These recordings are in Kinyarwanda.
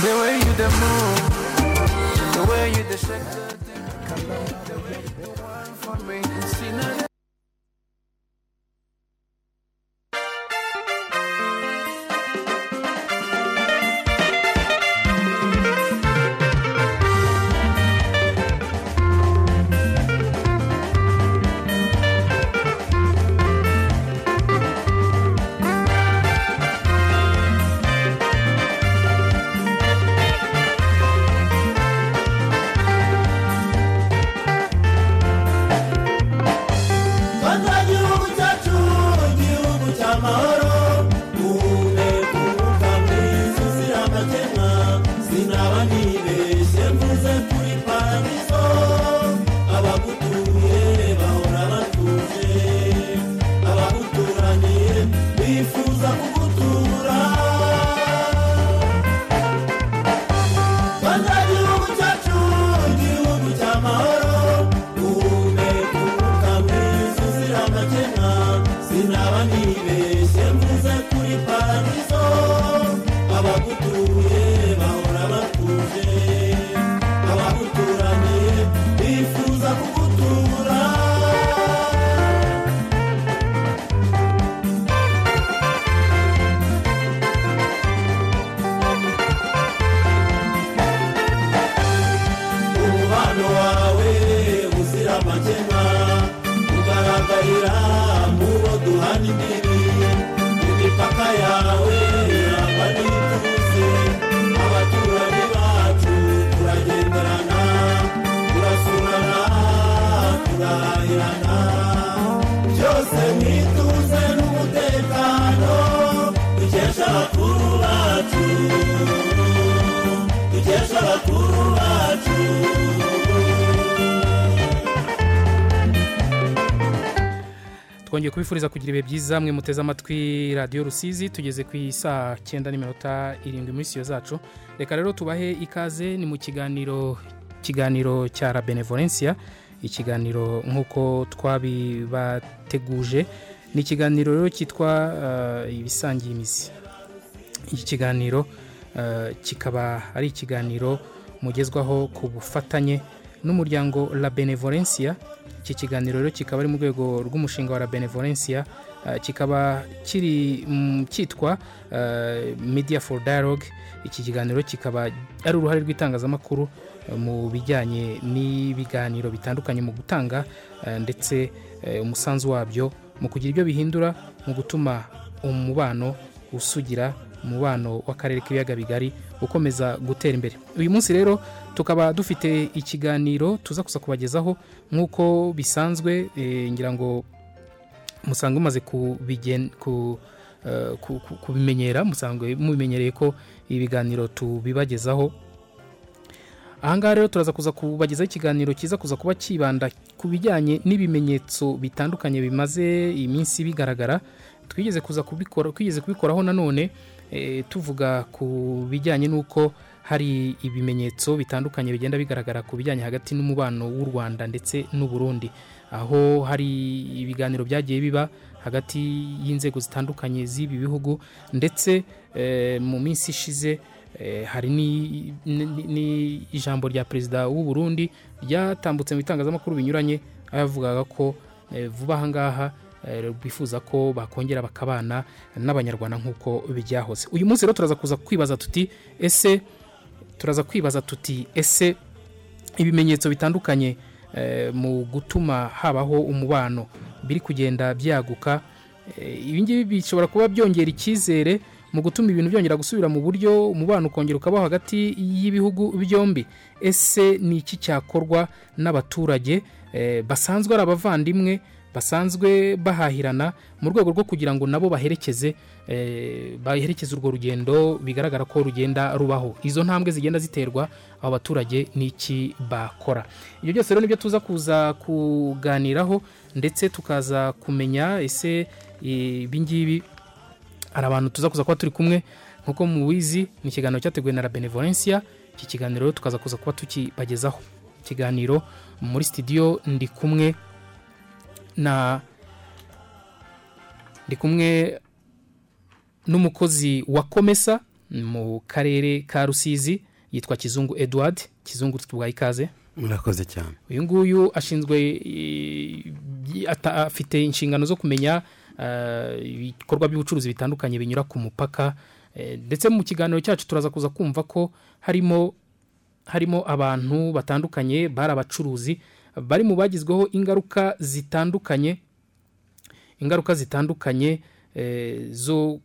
The way you the move The way you the shake the way you the wine for me twongeye kubifuriza kugira ibihe byiza mwe muteze amatwi radiyo rusizi tugeze ku isaa cyenda n'iminota irindwi muri siyo zacu. Reka rero tubahe ikaze ni mu kiganiro kiganiro cya la benevolencia ikiganiro nk'uko twabibateguje ni ikiganiro rero cyitwa eh, ibisangiye imizi. Iki kiganiro eh, kikaba ari ikiganiro mugezwaho ku bufatanye n'umuryango la benevolencia iki kiganiro rero kikaba ari mu rwego rw'umushinga wa benevolencia eh, kikaba kiri cyitwa eh, media for dialogue. Iki kiganiro kikaba ari uruhare rw'itangazamakuru eh, mu bijyanye n'ibiganiro bitandukanye mu gutanga ndetse umusanzu wabyo mu kugira ibyo bihindura mu gutuma umubano usugira umubano w'akarere k'ibiyaga bigari ukomeza gutera imbere. Uyu munsi rero tukaba dufite ikiganiro tuza kuza kubagezaho nk'uko bisanzwe eh, ngira ngo kubigen- ku- eh, ku- ku- kubimenyera musanzwe mubimenyereye ko ibiganiro tubibagezaho. Ahangaha rero turaza kuza kubagezaho ikiganiro kiza kuza kuba kibanda ku bijyanye n'ibimenyetso bitandukanye bimaze iminsi bigaragara. Twigeze kuza kubikoraho nanone eh, tuvuga ku bijyanye n'uko hari ibimenyetso bitandukanye bigenda bigaragara ku bijyanye hagati n'umubano w'u rwanda ndetse n'u Burundi. Aho hari ibiganiro byagiye biba hagati y'inzego zitandukanye z'ibi bihugu ndetse eh, mu minsi ishize eh, hari ni- ni- ni- n'ijambo rya perezida w'u Burundi ryatambutse mu bitangazamakuru binyuranye yavugaga ko eh, vuba aha ngaha bifuza ko bakongera bakabana n'abanyarwanda nk'uko byahoze uyu munsi rero turaza kuza kwibaza tuti ese turaza kwibaza tuti ese ibimenyetso bitandukanye eh, mu gutuma habaho umubano biri kugenda byaguka? Eh, ibi ngibi bishobora kuba byongera icyizere mu gutuma ibintu byongera gusubira mu buryo umubano ukongera ukabaho hagati y'ibihugu byombi. Ese ni iki cyakorwa n'abaturage? Eh, basanzwe ari abavandimwe basanzwe bahahirana mu rwego rwo kugira ngo nabo baherekeze eh, baherekeze urwo rugendo bigaragara ko rugenda rubaho. Izo ntambwe zigenda ziterwa abo baturage n'iki bakora. Ibyo byose rero ni byo tuza kuza kuganiraho ndetse tukaza kumenya ese ibi ngibi hari abantu tuza kuza kuba turi kumwe. Nk'uko mubizi ni ikiganiro cyateguwe na la benevolencia iki kiganiro tukaza kuza kuba tukibagezaho. Ikiganiro muri studio ndi kumwe. Na ndi kumwe n'umukozi wa komesa mu karere ka rusizi yitwa kizungu edward. Kizungu tubaha ikaze. Murakoze cyane. Uyu nguyu ashinzwe afite inshingano zo kumenya eh, ibikorwa by'ubucuruzi bitandukanye binyura ku mupaka eh, ndetse mu kiganiro cyacu turaza kuza kumva ko harimo harimo abantu batandukanye bari abacuruzi bari mu bagizweho ingaruka zitandukanye ingaruka zitandukanye eh, zo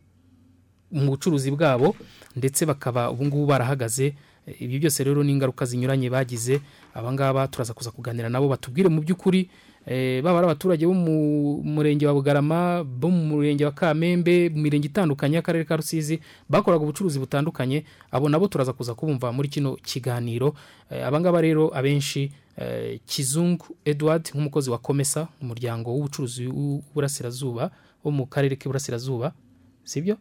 mu bucuruzi bwabo ndetse bakaba ubu ngubu barahagaze. Ibi byose rero ni ingaruka zinyuranye bagize. Abangaba turaza kuza kuganira nabo batubwire mu by'ukuri baba ari abaturage bo mu murenge wa bugarama bo mu murenge wa kamembe mu mirenge itandukanye y'akarere ka rusizi bakoraga ubucuruzi butandukanye. Abo nabo turaza kuza kubumva muri kino kiganiro. Eh, abangaba rero abenshi eh, kizungu edward nk'umukozi wa komesa umuryango w'ubucuruzi w'uburasirazuba wo mu karere k'iburasirazuba sibyo?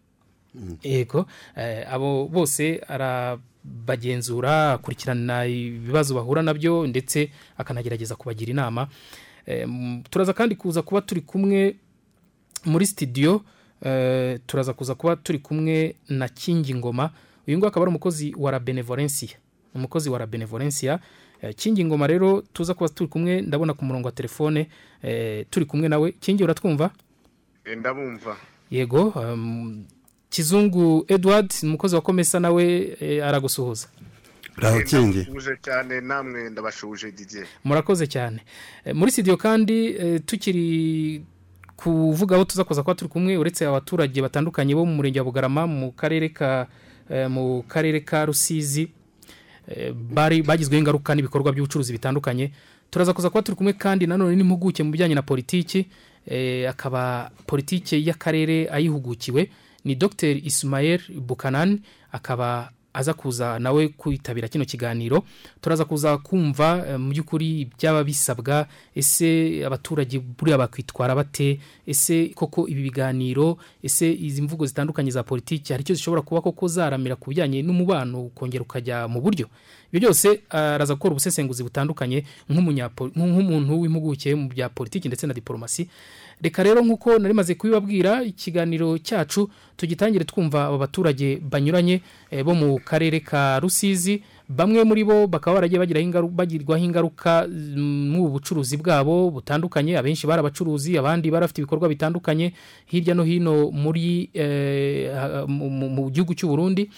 Yego. Eh, abo bose arabagenzura akurikirana ibibazo bahura na byo ndetse akanagerageza kubagira inama. Eh, turaza kandi kuza kuba turi kumwe muri studio eh, turaza kuza kuba turi kumwe na kingi ngoma. Uyu nguyu akaba ari umukozi wa la benevolencia. Umukozi wa la benevolencia. Eh, kingi ngoma rero tuza kuba turi kumwe ndabona ku murongo wa telefone eh, turi kumwe nawe. Kingi uratwumva? Ndabumva. Yego kizungu edward umukozi wa komesa nawe aragusuhuza. Uraho kingi ndabashuje cyane namwe ndabashuje didier. Murakoze cyane. Eh, muri studio kandi eh, tukiri kuvuga aho tuza kuza kuba turi kumwe uretse abaturage batandukanye bo mu murenge wa bugarama mu karere ka eh, mu karere ka rusizi bari bagizweho ingaruka n'ibikorwa by'ubucuruzi bitandukanye. Turaza kuza kuba turi kumwe kandi nanone n'impuguke mu bijyanye na politiki akaba politiki y'akarere ayihugukiwe ni dr ismael bukanan akaba aza kuza nawe kwitabira kino kiganiro. Turaza kuza kumva eh, mu by'ukuri byaba bisabwa ese abaturage buriya bakwitwara bate? Ese koko ibi biganiro ese izi mvugo zitandukanye za politiki hari icyo zishobora kuba koko zaramira ku bijyanye n'umubano ukongera ukajya mu buryo? Ibyo byose araza gukora ubusesenguzi butandukanye nk'umuntu w'impuguke mu bya politiki ndetse na diporomasi reka rero nk'uko nari maze kubibabwira ikiganiro cyacu tugitangire twumva aba baturage banyuranye eh, bo mu karere ka rusizi. Bamwe muri bo bakaba baragiye bagirwaho ingaruka mm, n'ubu bucuruzi bwabo butandukanye. Abenshi bari abacuruzi abandi bari bafite ibikorwa bitandukanye. Hirya no hino muri eh, mu- mu mu gihugu cy'u Burundi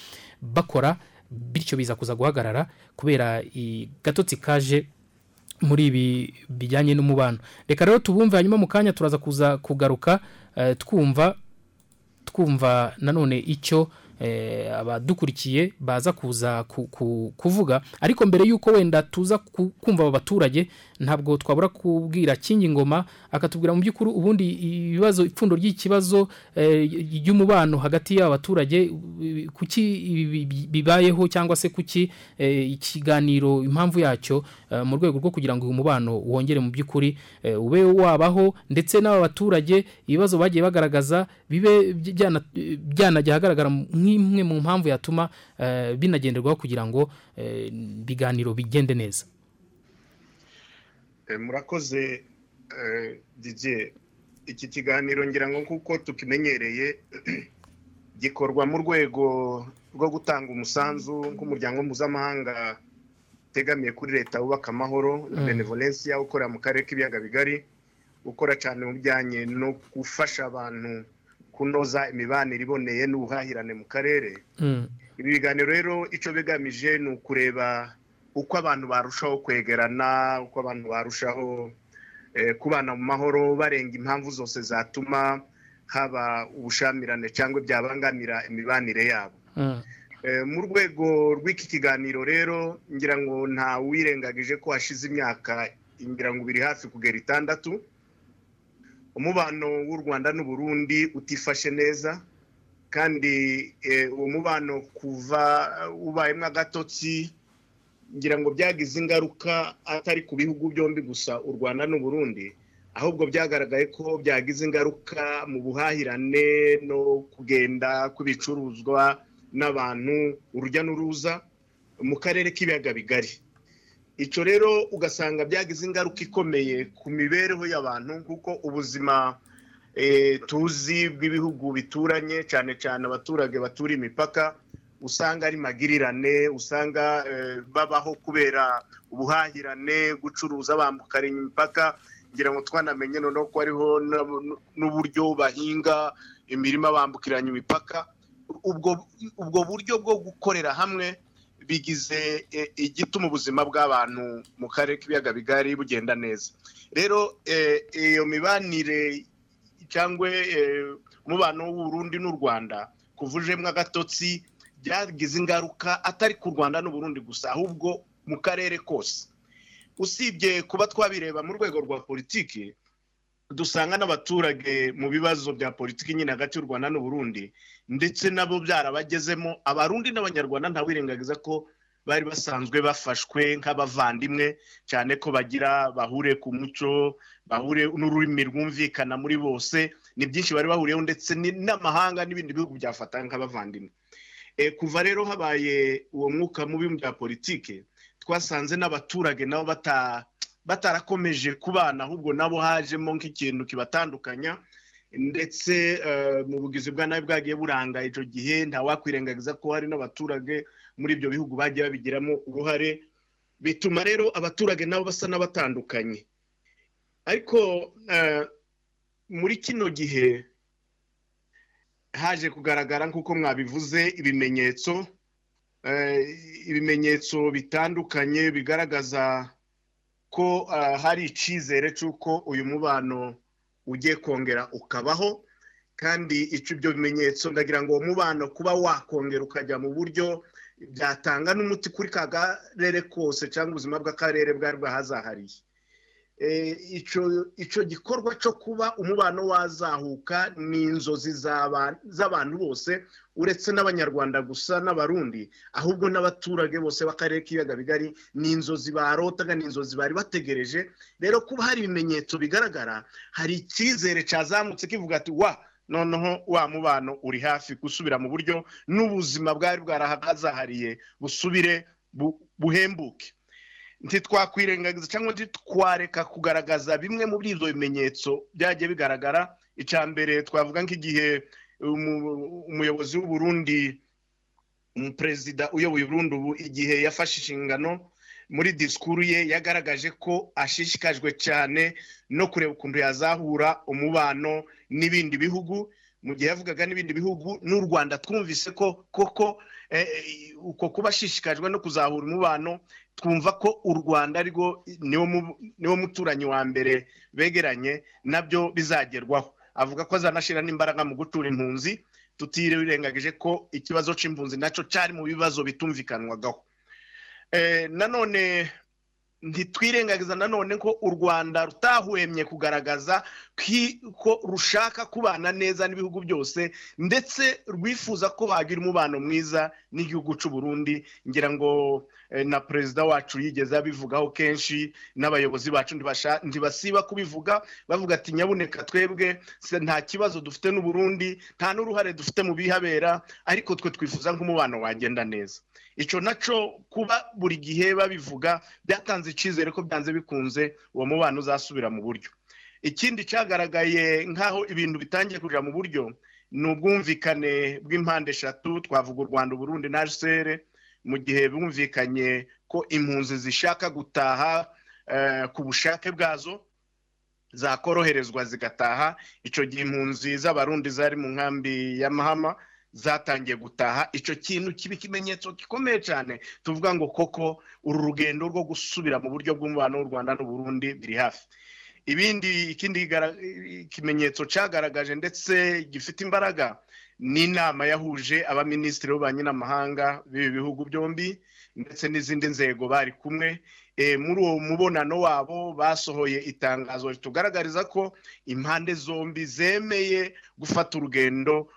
bakora bityo biza kuza guhagarara kubera gatotsi kaje muri ibi bijyanye n'umubano. Reka rero tubumve hanyuma mu kanya turaza kuza kugaruka eh, twumva twumva nanone icyo abadukurikiye baza kuza ku- ku- kuvuga. Ariko mbere y'uko wenda tuza ku- kumva aba baturage ntabwo twabura kubwira kingi ngoma akatubwira mu by'ukuri ubundi ibibazo ipfundo ry'ikibazo eh, ry'umubano hagati y'aba baturage eh, kuki bibayeho cyangwa se kuki eh, ikiganiro impamvu yacyo eh, mu rwego rwo kugira ngo uyu mubano wongere mu by'ukuri eh, ube wabaho ndetse n'aba baturage ibibazo bagiye bagaragaza bibe byana- byanajya ahagaragara nk'imwe mu mpamvu yatuma eh, binagenderwaho kugira ngo eh, ibiganiro bigende neza Eh, murakoze didier iki kiganiro ngira ngo kuko tukimenyereye gikorwa mu rwego rwo gutanga umusanzu nk'umuryango mpuzamahanga utegamiye kuri leta wubaka amahoro Mm. benevolencia ukorera mu karere k'ibiyaga bigari ukora cyane mu bijyanye no gufasha abantu kunoza imibanire iboneye n'ubuhahirane mu karere. Mm, ibi biganiro rero icyo bigamije ni ukureba uko abantu barushaho kwegerana uko abantu barushaho eh, kubana mu mahoro barenga impamvu zose zatuma haba ubushamirane cyangwa byabangamira imibanire yabo. Mm, Eh, mu rwego rw'iki kiganiro rero ngira ngo nta wirengagije ko hashize imyaka ngira ngo ibiri hafi kugera itandatu umubano w'u rwanda n'uburundi utifashe neza kandi eh, uwo mubano kuva ubayemo agatotsi ngira ngo byagize ingaruka atari ku bihugu byombi gusa u rwanda n'uburundi. Ahubwo byagaragaye ko byagize ingaruka mu buhahirane no kugenda kw'ibicuruzwa n'abantu urujya n'uruza mu karere k'ibiyaga bigari. Icyo rero ugasanga byagize ingaruka ikomeye ku mibereho y'abantu kuko ubuzima eh, tuzi bw'ibihugu bituranye cyane cyane abaturage baturiye imipaka usanga ari magirirane usanga eh, babaho kubera ubuhahirane gucuruza bambukanya imipaka ngira ngo twanamenye noneho ko hariho n'uburyo bahinga imirima bambukiranya imipaka. Ubwo buryo bwo gukorera hamwe bigize eh, igituma ubuzima bw'abantu mu karere k'ibiyaga bigari bugenda neza. Rero eh, iyo mibanire cyangwa eh, umubano w'uburundi n'u rwanda kuvujemo agatotsi byagize ingaruka atari ku rwanda n'uburundi gusa ahubwo mu karere kose. Usibye kuba twabireba mu rwego rwa politiki dusanga n'abaturage mu bibazo bya politiki nyine hagati y'u rwanda n'uburundi ndetse nabo byarabagezemo. Abarundi n'abanyarwanda ntawirengagiza ko bari basanzwe bafashwe nk'abavandimwe cyane ko bagira bahure ku muco bahure n'ururimi rwumvikana muri bose ni byinshi bari bahuriyeho ndetse n'amahanga n'ibindi bihugu byafata nk'abavandimwe. Eh, kuva rero habaye uwo mwuka mubi mu bya politiki twasanze n'abaturage nabo bata batarakomeje kubana ahubwo nabo hajemo nk'ikintu kibatandukanya. Ndetse eh, mu bugizi bwa nabi bwagiye buranga icyo gihe ntawakwirengagiza ko hari n'abaturage muri ibyo bihugu bagiye babigiramo uruhare. Bituma rero abaturage nabo basa n'abatandukanye. Ariko eh, muri kino gihe haje kugaragara nk'uko mwabivuze ibimenyetso eh, ibimenyetso bitandukanye bigaragaza ko ah, hari icyizere cy'uko uyu mubano ugiye kongera ukabaho. Kandi icyo ibyo bimenyetso ndagira ngo uwo mubano kuba wakongera ukajya mu buryo byatanga n'umuti kuri ka karere kose cyangwa ubuzima bw'akarere bwari bwahazahariye. Eh, ico gikorwa cyo kuba umubano wazahuka ni inzozi z'aba- z'abantu bose uretse n'abanyarwanda gusa n'abarundi. Ahubwo n'abaturage bose b'akarere k'ibiyaga bigari ni inzozi barotaga ni inzozi bari bategereje. Rero kuba hari ibimenyetso bigaragara hari icyizere cyazamutse kivuga ati wa noneho wa mubano uri hafi gusubira mu buryo n'ubuzima bwari bwarahazahariye busubire bu- buhembuke. Ntitwakwirengagiza cyangwa ntitwareka kugaragaza bimwe muri ibyo bimenyetso byagiye bigaragara. Icya mbere twavuga nk'igihe umu- umuyobozi w'uburundi umuperezida uyoboye uburundi ubu igihe yafashe inshingano muri disikuru ye yagaragaje ko ashishikajwe cyane no kureba ukuntu yazahura umubano n'ibindi bihugu. Mu gihe yavugaga n'ibindi bihugu n'u rwanda twumvise ko koko eh, uko kuba ashishikajwe no kuzahura umubano twumva ko u rwanda ariko niwo mu- niwo muturanyi wa mbere begeranye na byo bizagerwaho. Avuga ko azanashyira n'imbaraga mu gucura impunzi tutirengagije ko ikibazo cy'impunzi na cyo cyari mu bibazo bitumvikanwagaho. Eh, nanone ntitwirengagiza nanone ko u rwanda rutahwemye kugaragaza ko rushaka kubana neza n'ibihugu byose ndetse rwifuza ko bagira umubano mwiza n'igihugu cy'u Burundi ngira ngo eh, na perezida wacu yigeze abivugaho kenshi n'abayobozi bacu ntibasiba kubivuga bavuga ati nyabuneka twebwe nta kibazo dufite n'u Burundi nta n'uruhare dufite mu bihabera ariko twe twifuza nk'umubano wagenda neza. Icyo na cyo kuba buri gihe babivuga byatanze icyizere ko byanze bikunze uwo mubano uzasubira mu buryo. Ikindi cyagaragaye nk'aho ibintu bitangiye kujya mu buryo ni ubwumvikane bw'impande eshatu twavuga u rwanda uburundi na rcr mu gihe bumvikanye ko impunzi zishaka gutaha eh, ku bushake bwazo zakoroherezwa zigataha. Icyo gihe impunzi z'abarundi zari mu nkambi ya mahama zatangiye gutaha. Icyo kintu kiba ikimenyetso gikomeye cyane tuvuga ngo koko uru rugendo rwo gusubira mu buryo bw'umubano w'u rwanda n'uburundi biri hafi. Ibindi ikindi ikimenyetso cyagaragaje ndetse gifite imbaraga ni inama yahuje abaminisitiri b'ububanyi n'amahanga b'ibi bihugu byombi ndetse n'izindi nzego bari kumwe. Eh, muri uwo mubonano wabo basohoye itangazo ritugaragariza ko impande zombi zemeye gufata urugendo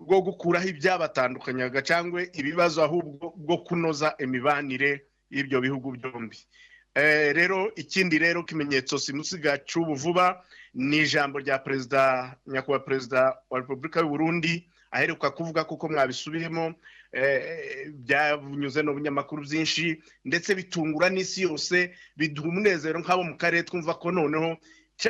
rwo gukuraho ibyabatandukanyaga cyangwa ibibazo ahubwo bwo kunoza imibanire y'ibyo bihugu byombi. Rero ikindi rero kimenyetso simusiga cy'ubu vuba ni ijambo rya perezida nyakubahwa perezida wa repubulika y'u Burundi aheruka kuvuga kuko mwabisubiyemo eh, byanyuze no binyamakuru byinshi ndetse bitungura n'isi yose biduha umunezero nk'abo mu karere twumva ko noneho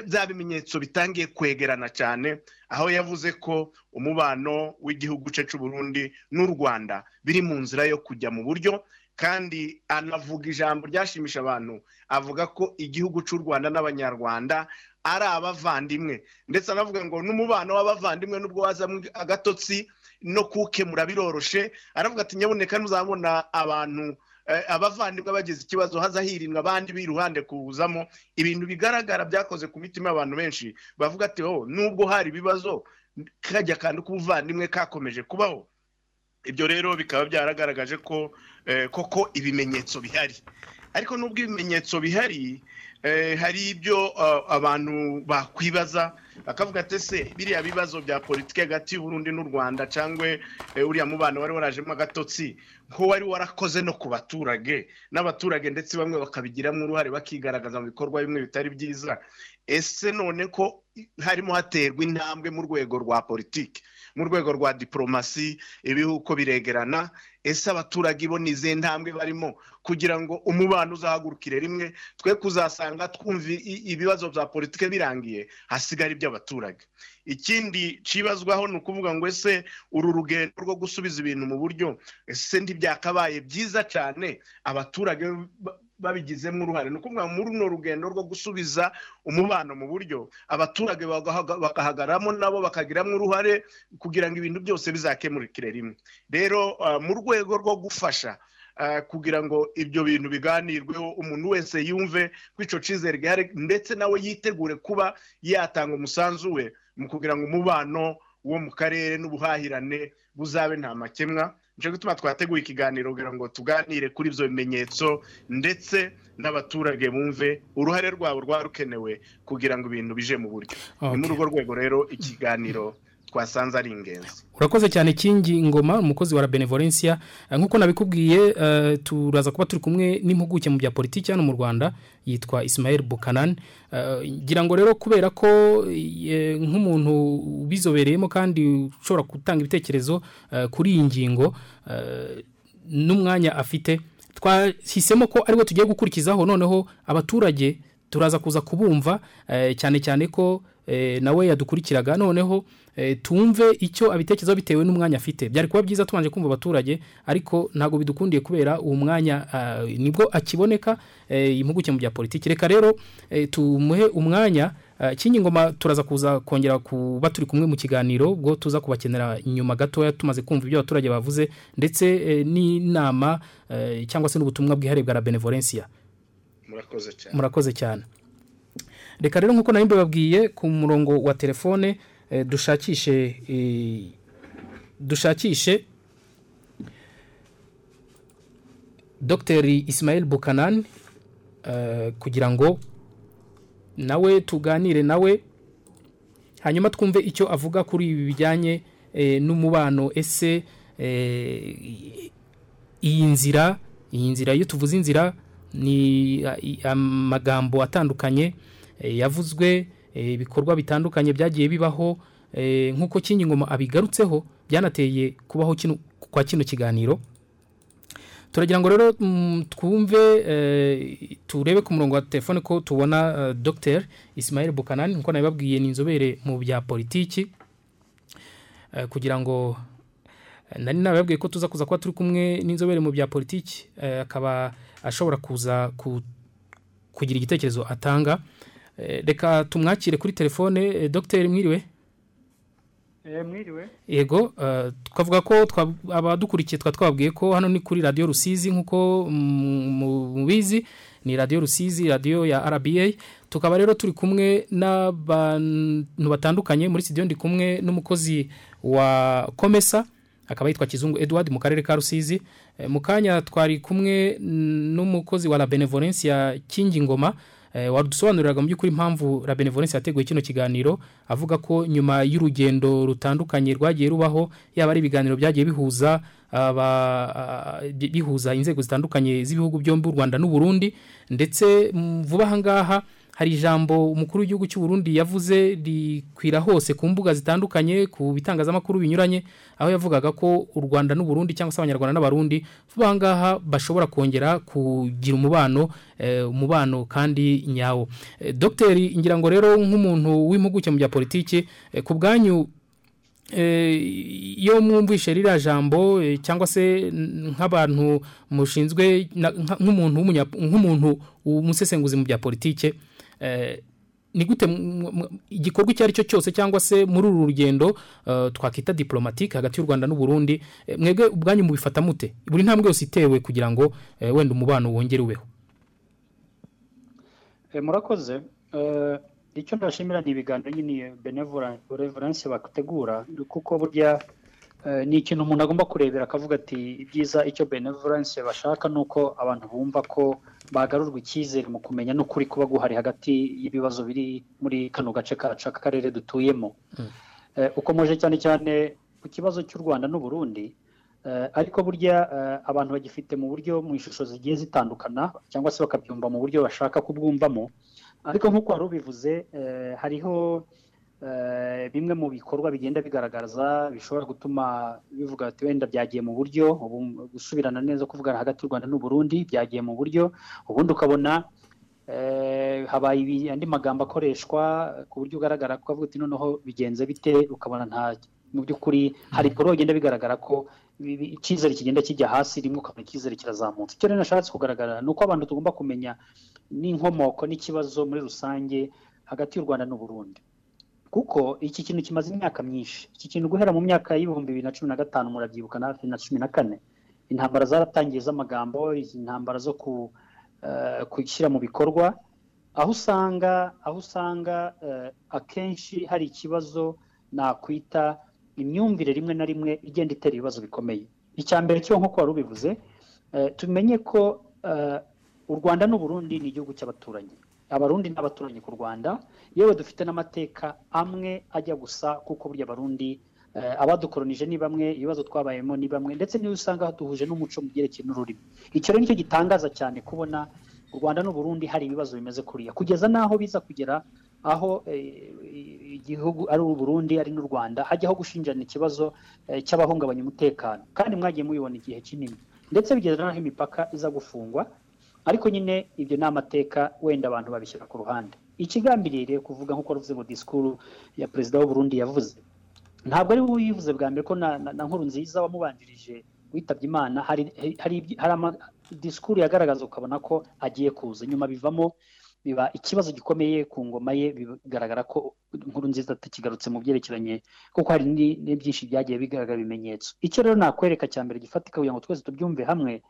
bya bimenyetso bitangiye kwegerana cyane aho yavuze ko umubano w'igihugu cye cy'u Burundi n'u Rwanda biri mu nzira yo kujya mu buryo kandi anavuga ijambo ryashimisha abantu. Avuga ko igihugu cy'u Rwanda n'abanyarwanda ari abavandimwe. Ndetse anavuga ngo n'umubano w'abavandimwe n'ubwo wazamo agatotsi no kuwukemura biroroshe. Aravuga ati nyabuneka ntuzabona abantu eh, abavandimwe bagize ikibazo haza hirindwa abandi b'iruhande kuwuzamo. Ibintu bigaragara byakoze ku mitima y'abantu benshi. Bavuga ati oh nubwo hari ibibazo kajya kandi k'ubuvandimwe kakomeje kubaho. Ibyo rero bikaba byaragaragaje ko eh, koko ibimenyetso bihari. Ariko nubwo ibimenyetso bihari eh, hari ibyo eh, abantu bakwibaza bakavuga ati ese biriya bibazo bya politiki hagati y'uburundi n'u rwanda cyangwa eh, uriya mubano wari warajemo agatotsi ko wari warakoze no ku baturage n'abaturage ndetse bamwe bakabigiramo uruhare bakigaragaza mu bikorwa bimwe bitari byiza. Ese none ko harimo haterwa intambwe mu rwego rwa politiki mu rwego rwa diporomasi ibihugu biregerana? Ese abaturage bo ni izihe ntambwe barimo? Kugira ngo umubano uzahagurukire rimwe twe kuzasanga twumva ibibazo bya politiki birangiye hasigara iby'abaturage ikindi cibazwaho ni ukuvuga ngo ese uru rugendo rwo gusubiza ibintu mu buryo ese ntibyakabaye byiza cyane abaturage ba- babigizemo uruhare? Ni ukuvuga muri runo rugendo rwo gusubiza umubano mu buryo abaturage bagahaga- bagahagaramo nabo bakagiramo uruhare kugira ngo ibintu byose bizakemurikire rimwe. Rero ah, mu rwego rwo gufasha kugira ngo ibyo bintu biganirweho umuntu wese yumve ko icyo cyizere gihari ndetse nawe yitegure kuba yatanga umusanzu we mu kugira ngo umubano wo mu karere n'ubuhahirane buzabe nta makemwa. Nicyo gituma twateguye ikiganiro kugira ngo tuganire kuri ibyo bimenyetso ndetse n'abaturage bumve uruhare rwabo rwaba rukenewe kugira ngo ibintu bije mu buryo. Ni muri urwo rwego rero ikiganiro twasanze ari ingenzi. Urakoze cyane kingi ngoma umukozi wa benevolencia. Eh, nk'uko nabikubwiye eh, turaza kuba turi kumwe n'impuguke mu bya politiki hano mu rwanda yitwa ismael bukanan Eh, ngira ngo rero kubera ko nk'umuntu ubizobereyemo kandi ushobora gutanga ibitekerezo kuri iyi ngingo n'umwanya afite twahisemo ko ari we tugiye gukurikizaho. Noneho abaturage turaza kuza kubumva cyane cyane ko nawe yadukurikiraga. Noneho eh, tumve icyo abitekerezaho bitewe n'umwanya afite. Byari kuba byiza tubanje kumva abaturage ariko ntabwo bidukundiye kubera uwo mwanya ah, ni bwo akiboneka eh, impuguke mu bya politiki. Reka rero eh, tumuhe umwanya ah, kinyi ngoma turaza kuza kongera kuba turi kumwe mu kiganiro ubwo tuza kubakenera inyuma gatoya tumaze kumva ibyo abaturage bavuze ndetse eh, n'inama eh, cyangwa se n'ubutumwa bwihariye bwa la benevolencia. Murakoze cyane. Reka rero nk'uko nari mbibabwiye ku murongo wa telefone eh, dushakishe eh, dushakishe dr ismail bukanan eh, kugira ngo nawe tuganire nawe. Hanyuma twumve icyo avuga kuri ibi bijyanye eh, n'umubano. Ese eh, iyi nzira iyi nzira iyo tuvuze inzira ni amagambo atandukanye eh, yavuzwe eh, ibikorwa bitandukanye byagiye bibaho eh, nk'uko kinyingoma abigarutseho byanateye kubaho kwa kino kiganiro. Turagira ngo rero mm, twumve eh, turebe ku murongo wa telefone ko tubona dr ismail bukanani nk'uko nabibabwiye ni inzobere mu bya politiki. Eh, kugira ngo eh, nari nababwiye ko tuza kuza kuba turi kumwe n'inzobere mu bya politiki eh, akaba ashobora kuza ku, kugira igitekerezo atanga. eh, reka tumwakire kuri telefone eh, dr mwiriwe. Eh, mwiriwe. Yego eh, twavuga ko abadukurikiye twa twababwiye ko hano ni kuri radiyo rusizi nk'uko mu- mubizi ni radiyo rusizi radiyo ya rba tukaba rero turi kumwe n'abantu batandukanye muri studio ndi kumwe n'umukozi wa komesa akaba yitwa kizungu edward mu karere ka rusizi. Eh, mu kanya twari kumwe n'umukozi wa la benevolencia kingi ngoma eh, wadusobanuriraga mu by'ukuri impamvu la benevolence yateguye kino kiganiro avuga ko nyuma y'urugendo rutandukanye rwagiye rubaho yaba ari ibiganiro byagiye bihuza aba- a- bi- bihuza inzego zitandukanye z'ibihugu byombi u rwanda n'u burundi ndetse vuba aha ngaha hari ijambo umukuru w'igihugu cy'u Burundi yavuze rikwira hose ku mbuga zitandukanye ku bitangazamakuru binyuranye aho yavugaga ko u Rwanda n'u Burundi cyangwa se abanyarwanda n'abarundi vuba ngaha bashobora kongera kugira umubano eh, umubano kandi nyawo. Eh, Dr ngira ngo rero nk'umuntu w'impuguke mu bya politiki eh, ku bwanyu iyo mwumvishe ririya jambo cyangwa se nk'abantu mushinzwe nk'umuntu nk'umuntu umusesenguzi mu bya politike ni gute igikorwa icyo ari cyo cyose cyangwa se muri uru rugendo twakita diplomatike hagati y'u rwanda n'u Burundi mwebwe ubwanyu mubifata mute? Buri ntambwe yose itewe kugira ngo wenda umubano wongere ubeho. Murakoze. Icyo ndashimira ni ibiganiro nyine benevolence bategura kuko burya ni ikintu umuntu agomba kurebera akavuga ati ibyiza icyo benevolence bashaka ni uko abantu bumva ko bagarurwa icyizere mu kumenya n'ukuri kuba guhari hagati y'ibibazo biri muri kano gace kacu aka karere dutuyemo. Ukomeje cyane cyane ku kibazo cy'u rwanda n'u Burundi ariko burya abantu bagifite mu buryo mu ishusho zigiye zitandukana cyangwa se bakabyumva mu buryo bashaka kubwumvamo. Ariko nk'uko wari ubivuze hariho bimwe mu bikorwa bigenda bigaragaza bishobora gutuma bivuga ati wenda byagiye mu buryo gusubirana neza kuvugana hagati y'u rwanda n'u Burundi byagiye mu buryo ubundi ukabona habaye andi magambo akoreshwa ku buryo ugaragara ko avuga ati noneho bigenze bite ukabona nta mu by'ukuri hari ibikorwa bigenda bigaragara ko icyizere kigenda kijya hasi rimwe ukabona icyizere kirazamutse. Icyo rero nashatse kugaragara ni uko abantu tugomba kumenya n'inkomoko n'ikibazo muri rusange hagati y'u rwanda n'u Burundi. Kuko iki kintu kimaze imyaka myinshi. Iki kintu guhera mu myaka y'ibihumbi bibiri na cumi na gatanu murabyibuka na cumi na kane. Intambara zaratangiye z'amagambo izi ntambara zo gushyira mu bikorwa aho usanga aho usanga akenshi hari ikibazo nakwita imyumvire rimwe na rimwe igenda itera ibibazo bikomeye. Icya mbere cyo nk'uko wari ubivuze tumenye ko u rwanda n'u Burundi ni igihugu cy'abaturanyi. Abarundi ni abaturanyi ku rwanda yewe dufite n'amateka amwe ajya gusa kuko burya abarundi abadukoronije ni bamwe ibibazo twabayemo ni bamwe ndetse n'iyo usanga duhuje n'umuco mu byerekeye n'ururimi. Icyo rero ni cyo gitangaza cyane kubona u rwanda n'u Burundi hari ibibazo bimeze kuriya. Kugeza n'aho biza kugera aho igihugu ari u Burundi ari n'u Rwanda hajyaho gushinjana ikibazo cy'abahungabanya umutekano. Kandi mwagiye mubibona igihe kinini. Ndetse bigeza n'aho imipaka iza gufungwa ariko nyine ibyo ni amateka wenda abantu babishyira ku ruhande. Ikigambiriye kuvuga nk'uko ruvuze ngo disikuru ya perezida Burundi yavuze. Ntabwo ari we uyivuze bwa mbere ko na nkuru nziza wamubanjirije witabye imana hari disikuru yagaragaza ukabona ko agiye kuza. Nyuma bivamo biba ikibazo gikomeye ku ngoma ye bigaragara ko inkuru nziza atakigarutse mu byerekeranye kuko hari n'ibyinshi byagiye bigaragara ibimenyetso. Icyo rero nakwereka cya mbere gifatika kugira ngo twese tubyumve hamwe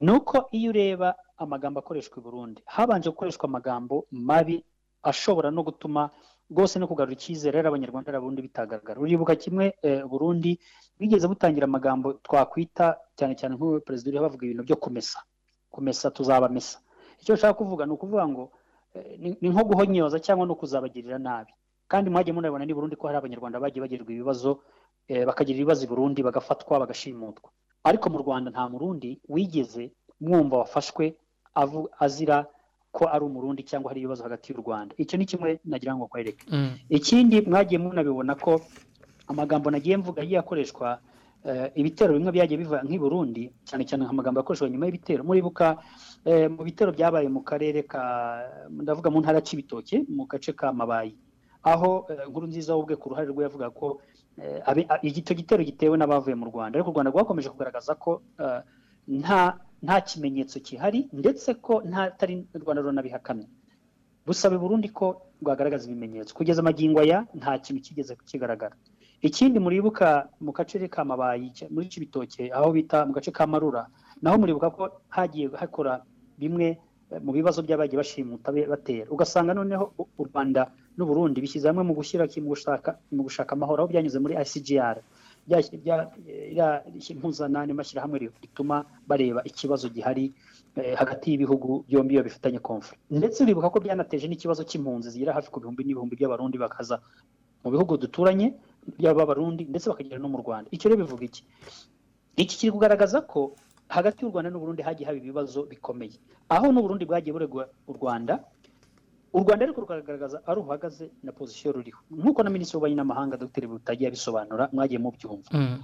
ni uko iyo ureba amagambo akoreshwa i Burundi habanje gukoreshwa amagambo mabi ashobora no gutuma rwose no kugarura icyizere rero abanyarwanda n'abarundi bitagaragara uribuka kimwe Burundi bigeze butangira amagambo twakwita cyane cyane nk'uwo perezida uriho bavuga ibintu byo kumesa. Kumesa tuzabamesa. Icyo nshaka kuvuga ni ukuvuga ngo ni nko guhonyoza cyangwa no kuzabagirira nabi. Kandi mwagiye munabibona ni Burundi ko hari abanyarwanda bagiye bagirirwa ibibazo bakagira ibibazo i Burundi bagafatwa bagashimutwa. Ariko mu Rwanda nta murundi wigeze mwumva wafashwe azira ko ari umurundi cyangwa hari ibibazo hagati y'u Rwanda. Icyo ni kimwe nagira ngo kwereke ikindi mwagiye munabibona ko amagambo nagiye mvuga yagiye akoreshwa ibitero bimwe byagiye biva nk'i Burundi cyane cyane amagambo yakoreshwa nyuma y'ibitero. Muribuka mu bitero byabaye mu karere ka ndavuga mu ntara y'Ibitoke mu gace ka Mabayi. Aho nkuru nziza ubwe ku ruhare rwe yavuga ko icyo gitero gitewe n'abavuye mu Rwanda. Ariko u Rwanda rwakomeje kugaragaza ko nta nta kimenyetso gihari ndetse ko ntatari u Rwanda runabihakana busaba Burundi ko rwagaragaza ibimenyetso. Kugeza amagingo aya nta kintu kigeze kigaragara. Ikindi muribuka mu gace ka Mabayi muri Cibitoke aho bita mu gace ka Marura naho muribuka ko hagiye hakora bimwe mu bibazo by'abagiye bashimuta batera. Ugasanga noneho u Rwanda n'u Burundi bishyize hamwe mu gushyira mu gushaka amahoro aho byanyuze muri ICGR mpuzanane mashyirahamwe rituma bareba ikibazo gihari hagati y'ibihugu byombi iyo bifitanye konfuri ndetse uribuka ko byanateje n'ikibazo cy'impunzi zigera hafi ku bihumbi n'ibihumbi by'abarundi bakaza mu bihugu duturanye by'abarundi ndetse bakagera no mu Rwanda. Icyo rero bivuga iki? Iki kiri kugaragaza ko hagati y'u Rwanda n'u Burundi hagiye haba ibibazo bikomeye. Aho n'u Burundi bwagiye buregwa u Rwanda u rwanda ariko rukagaragaza aho ruhagaze na pozisiyo ruriho. Nk'uko na minisitiri w'ububanyi n'amahanga dr. Butagiye abisobanura mwagiye mubyumva. Mm.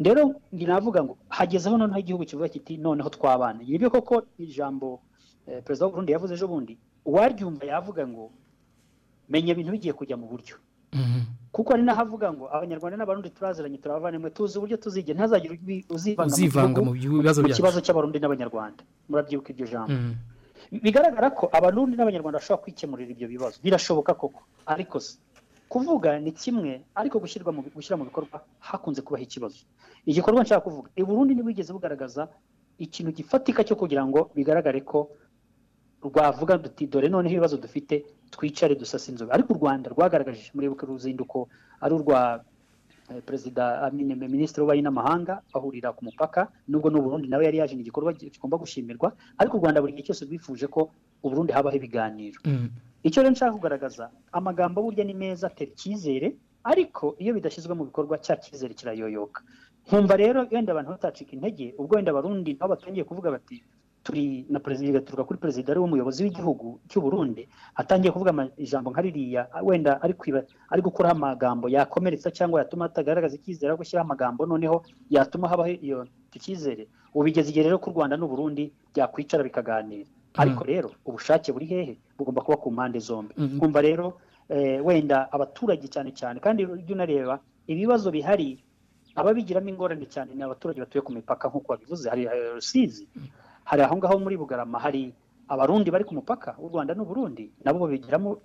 rero navuga ngo hagezeho noneho igihugu kivuga kiti noneho twabana. Nibyo koko ijambo eh, perezida w'u Burundi yavuze ejo bundi uwaryumva yavuga ngo menya ibintu bigiye kujya mu buryo. Kuko ari naho avuga ngo abanyarwanda n'abarundi turaziranye turabavandimwe tuzi uburyo tuzigera ntihazagire ubi- uzivanga mu kibazo cy'abarundi n'abanyarwanda. Murabyibuka iryo jambo. Mm. bigaragara ko abarundi n'abanyarwanda bashobora kwikemurira ibyo bibazo. Birashoboka koko. Ariko se kuvuga ni kimwe ariko gushyirwa mu gushyira mu bikorwa hakunze kubaho ikibazo. Igikorwa nshaka kuvuga i Burundi ntibigeze bugaragaza ikintu gifatika cyo kugira ngo bigaragare ko rwavuga duti dore noneho ibibazo dufite twicare dusase inzobe ariko u Rwanda rwagaragaje muribuke uruzinduko ari urwa eh, perezida amine minisitiri w'ububanyi n'amahanga bahurira ku mupaka. Nubwo n'u Burundi nawe yari yaje ni igikorwa kigomba gushimirwa. Ariko u Rwanda buri gihe cyose rwifuje ko u Burundi habaho ibiganiro. Mm. icyo rero nshaka kugaragaza amagambo burya ni meza atera icyizere ariko iyo bidashyizwe mu bikorwa cya cyizere kirayoyoka. Nkumva rero wenda abantu batacika intege ubwo wenda abarundi nabo batangiye kuvuga bati turi na perezida bigaturuka kuri perezida ari we muyobozi w'igihugu cy'u Burundi atangiye kuvuga ijambo nka ririya wenda ari kwiba ari gukuraho amagambo yakomeretsa cyangwa yatuma hatagaragaza icyizere ahubwo gushyiraho amagambo noneho yatuma habaho iyo icyo cyizere. Ubu bigeze igihe rero ko u Rwanda n'u Burundi byakwicara bikaganira. Ariko rero ubushake buri hehe bugomba kuba ku mpande zombi. Mhm. kumva rero eh, wenda abaturage cyane cyane kandi ujya unareba ibibazo bihari ababigiramo ingorane cyane ni abaturage batuye ku mipaka nk'uko wabivuze hari eh, Rusizi. Hari aho ngaho muri Bugarama hari abarundi bari ku mupaka w'u Rwanda n'u Burundi nabo babigiramo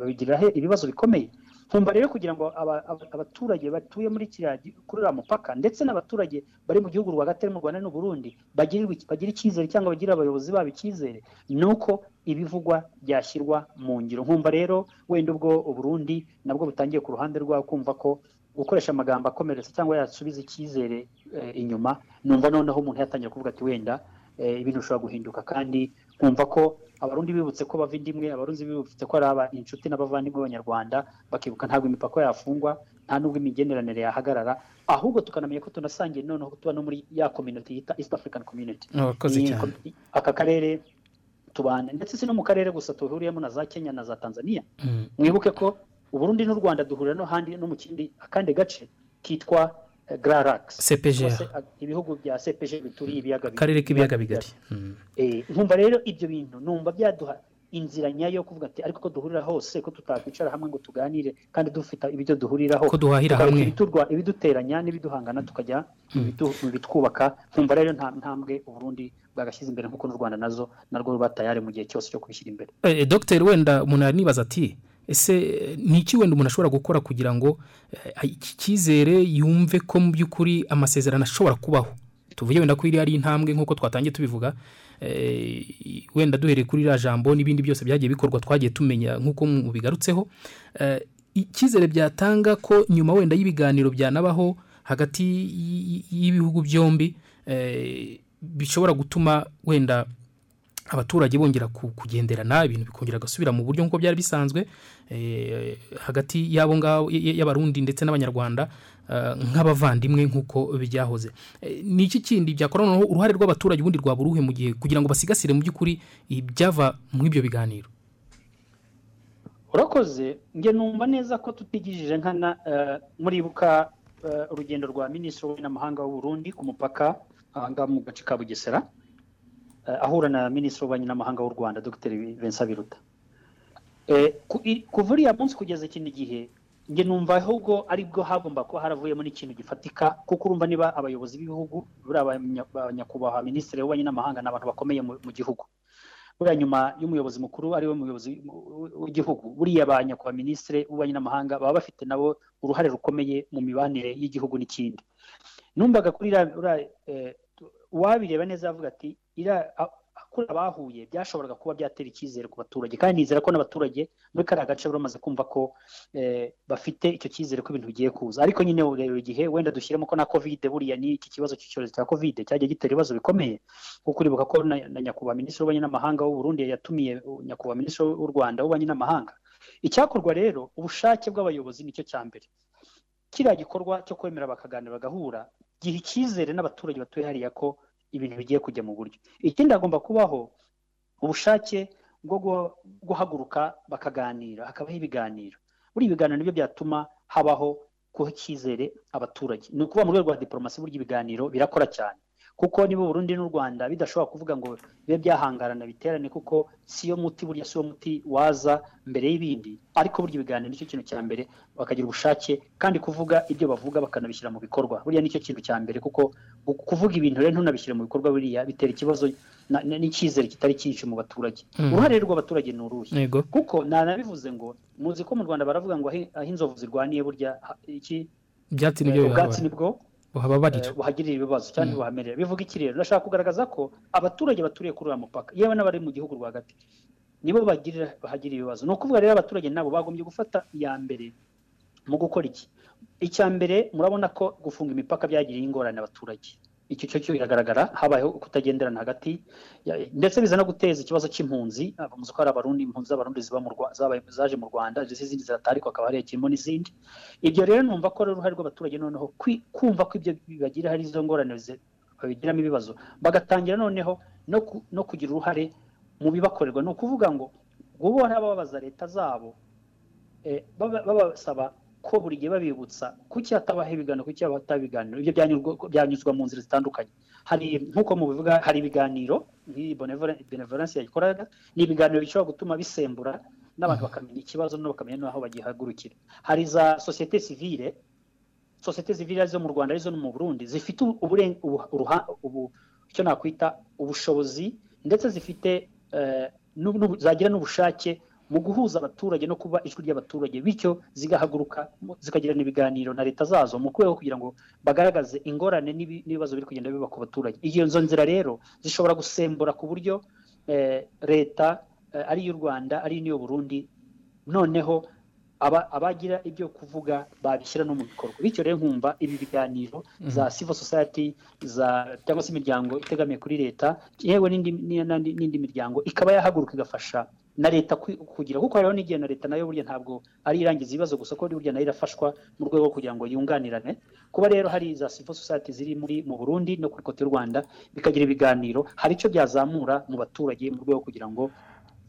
babigiraho ibibazo bikomeye? Nkumva rero kugira ngo aba- aba- abaturage batuye muri kiriya kuri uriya mupaka ndetse n'abaturage bari mu gihugu rwagati mu Rwanda n'u Burundi bagirirwe bagire icyizere cyangwa bagire abayobozi babo icyizere ni uko ibivugwa byashyirwa mu ngiro. Nkumva rero wenda ubwo u Burundi nabwo butangiye ku ruhande rwawo kumva ko gukoresha amagambo akomeretsa cyangwa yasubiza icyizere eh, inyuma numva noneho umuntu yatangiye kuvuga ati wenda ibintu bishobora guhinduka. Kandi nkumva ko abarundi bibutse ko bava indimwe abarundi bibutse ko ari aba inshuti n'abavandimwe b'abanyarwanda bakibuka ntabwo imipaka yafungwa nta n'ubwo imigenderanire yahagarara ahubwo tukanamenya ko tunasangiye noneho tuba no muri ya community yita East African Community. Aka karere tubana ndetse si no mu karere gusa tuhuriyemo na za Kenya na za Tanzania. Mm. mwibuke ko uburundi n'u rwanda duhurira no handi no mu kindi akandi gace kitwa eh, ah, ibihugu bya CPG bituriye ibiyaga bigari. akarere k'ibiyaga bigari Mm. Eh, nkumva rero ibyo bintu numva byaduha inzira nyayo yo kuvuga ati ariko ko duhurira hose ko tutakwicara hamwe ngo tuganire kandi dufite ibyo duhuriraho Ko duhahira hamwe. ibiduteranya n'ibiduhangana tukajya mu bitwubaka nkumva rero nta ntambwe uburundi bwagashyize imbere nk'uko n'u rwanda na zo narwo ruba tayari mu gihe cyose cyo kubishyira imbere Eh, Dr wenda umuntu yanibaza ati ese eh, ni iki wenda umuntu ashobora gukora kugira ngo eh, iki cyizere yumve ko mu by'ukuri amasezerano ashobora kubaho tuvuge wenda ko iri ari intambwe nk'uko twatangiye tubivuga eh, wenda duhereye kuri iriya jambo n'ibindi byose byagiye bikorwa twagiye tumenya nk'uko mubigarutseho Eh, icyizere byatanga ko nyuma wenda y'ibiganiro byanabaho hagati y'ibihugu byombi eh, bishobora gutuma wenda abaturage bongera ku- kugenderana ibintu bikongera gasubira mu buryo nk'uko byari bisanzwe eh, hagati y'abo ngabo y'abarundi ndetse n'abanyarwanda eh, nk'abavandimwe nk'uko byahoze. Eh, ni iki kindi byakora noneho uruhare rw'abaturage ubundi rwaba uruhe mu gihe kugira ngo basigasire mu by'ukuri ibyava muri ibyo biganiro? Urakoze. Njye numva neza ko tutigishije nkana eh, muribuka urugendo rwa minisitiri w'ububanyi w'u Burundi ku mupaka ahangaha mu gace ka bugesera. Ahura na minisitiri w'ububanyi w'u rwanda dr. Vincent biruta. Eh, kuva uriya munsi kugeza ikindi gihe njye numva ahubwo ari bwo hagomba kuba haravuyemo n'ikintu gifatika kuko urumva niba abayobozi b'ibihugu buriya abanyakubahwa minisitiri w'ububanyi n'amahanga ni abantu bakomeye mu gihugu. Buriya nyuma y'umuyobozi mukuru ari we muyobozi w'igihugu buriya ba nyakubahwa minisitiri w'ububanyi n'amahanga baba bafite nabo uruhare rukomeye mu mibanire y'igihugu n'ikindi. Numvaga kuri uriya, eh, uwabireba neza yavuga ati kuri abahuye byashoboraga kuba byatera icyizere ku baturage. Kandi nizera ko n'abaturage muri kariya gace bamaze kumva ko eh, bafite icyo cyizere ko ibintu bigiye kuza. Ariko nyine ureba igihe wenda dushyiremo ko na kovide buriya ni iki kibazo cy'icyorezo cya kovide cyagiye gitera ibibazo bikomeye kuko uribuka ko na nyakubahwa minisitiri w'ububanyi n'amahanga w'u Burundi yatumiye nyakubahwa minisitiri w'u Rwanda w'ububanyi n'amahanga icyakorwa rero ubushake bw'abayobozi ni cyo cya mbere. Kiriya gikorwa cyo kwemera bakaganira bagahura giha icyizere n'abaturage batuye hariya ko ibintu bigiye kujya mu buryo. Ikindi hagomba kubaho ubushake bwo guha- guhaguruka bakaganira hakabaho ibiganiro. Buriya ibiganiro ni byo byatuma habaho guha icyizere abaturage. Ni ukuvuga mu rwego rwa diporomasi burya ibiganiro birakora cyane. Kuko niba Burundi n'u Rwanda bidashobora kuvuga ngo bibe byahangarana biterane kuko si yo muti burya si wo muti waza mbere y'ibindi. Ariko burya ibiganiro ni cyo kintu cya mbere bakagira ubushake kandi kuvuga ibyo bavuga bakanabishyira mu bikorwa. Buriya ni cyo kintu cya mbere kuko kuvuga ibintu rero ntunabishyire mu bikorwa buriya bitera ikibazo n'icyizere kitari cyinshi mu baturage. Mm. uruhare rw'abaturage ni uruhe? Kuko nanabivuze ngo muzi ko mu Rwanda baravuga ngo aho inzovu zirwaniye burya iki? Ibyatsi ni byo ubwatsi bihaba ni bwo buhababarira eh, buhagirira ibibazo cyangwa ntibuhamerera bivuga iki rero ndashaka kugaragaza ko abaturage baturiye kuri uriya mupaka yewe n'abari mu gihugu rwagati nibo bagirira bahagirira ibibazo. Ni ukuvuga rero abaturage nabo bagombye gufata iya mbere mu gukora iki? Icya mbere murabona ko gufunga imipaka byagiriye ingorane abaturage. Icyo cyo biragaragara habayeho kutagenderana hagati ndetse biza no guteza ikibazo cy'impunzi muzi ko hari abarundi impunzi z'abarundi zaje mu rwanda izindi ziratari ariko hakaba hari kirimo n'izindi. Ibyo rero numva ko ari uruhare rw'abaturage noneho kumva ko ibyo bibagira hari izo ngorane babigiramo ibibazo. Bagatangira noneho no ku- no kugira uruhare mu bibakorerwa. Ni ukuvuga ngo guhora babaza leta zabo eh, baba- babasaba ko buri gihe babibutsa. Kuki hatabaho ibiganiro kuki hataba ibiganiro ibyo byanyuzwa mu nzira zitandukanye. Hari nk'uko mubivuga hari ibiganiro nk'iyi Benevolen- benevolence yayikoraga ni ibiganiro bishobora gutuma bisembura n'abantu bakamenya ikibazo bakamenya n'aho bagihagurukira. Hari za sosiyete sivile sosiyete sivile ari zo mu rwanda ari zo no mu burundi zifite icyo nakwita ubushobozi ndetse zifite eh, zagira n'ubushake mu guhuza abaturage no kuba ijwi ry'abaturage bityo zigahaguruka zikagirana ibiganiro na leta zazo mu rwego kugira ngo bagaragaze ingorane n'ibi- n'ibibazo biri kugenda biba ku baturage. Iyo nzo nzira rero zishobora gusembura ku buryo eh, leta eh, ari iy'u rwanda ari n'iyo burundi noneho aba- abagira ibyo kuvuga babishyira no mu bikorwa. Bityo rero nkumva ibi biganiro za civil society za cyangwa se imiryango itegamiye kuri leta yewe n'indi miryango ikaba yahaguruka igafasha na leta kugira kuko hariho n'igihe na leta na yo burya ntabwo ari irangiza ibibazo gusa ko burya na yo irafashwa mu rwego rwo kugira ngo yunganirane. Kuba rero hari za civil society ziri muri mu Burundi no kuri kote y'u Rwanda bikagira ibiganiro hari icyo byazamura mu baturage mu rwego kugira ngo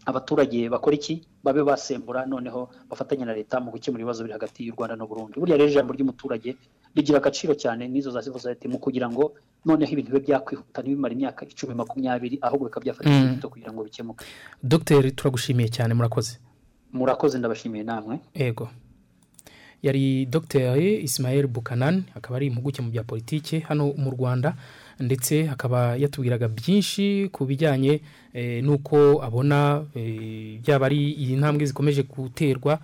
abaturage bakora iki? Babe basembura noneho bafatanya na leta mu gukemura ibibazo biri hagati y'u Rwanda n'u Burundi. Burya rero ijambo ry'umuturage rigira agaciro cyane n'izo za civil society mu kugira ngo noneho ibintu bibe byakwihuta ntibimara imyaka icumi makumyabiri ahubwo bikaba byafata Mm. igihe gito kugira ngo bikemuke. Dogiteri turagushimiye cyane murakoze. Murakoze ndabashimiye namwe. Ego. Yari dogiteri Ismael bukanan akaba ari impuguke mu bya politiki hano mu rwanda ndetse akaba yatubwiraga byinshi ku bijyanye eh, n'uko abona eh, byaba ari iyi ntambwe zikomeje guterwa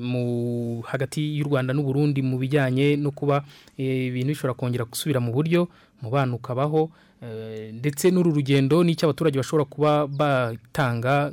mu hagati y'u rwanda n'u Burundi mu bijyanye no kuba eh, ibintu bishobora kongera gusubira mu buryo umubano ukabaho eh, ndetse n'uru rugendo n'icyo abaturage bashobora kuba batanga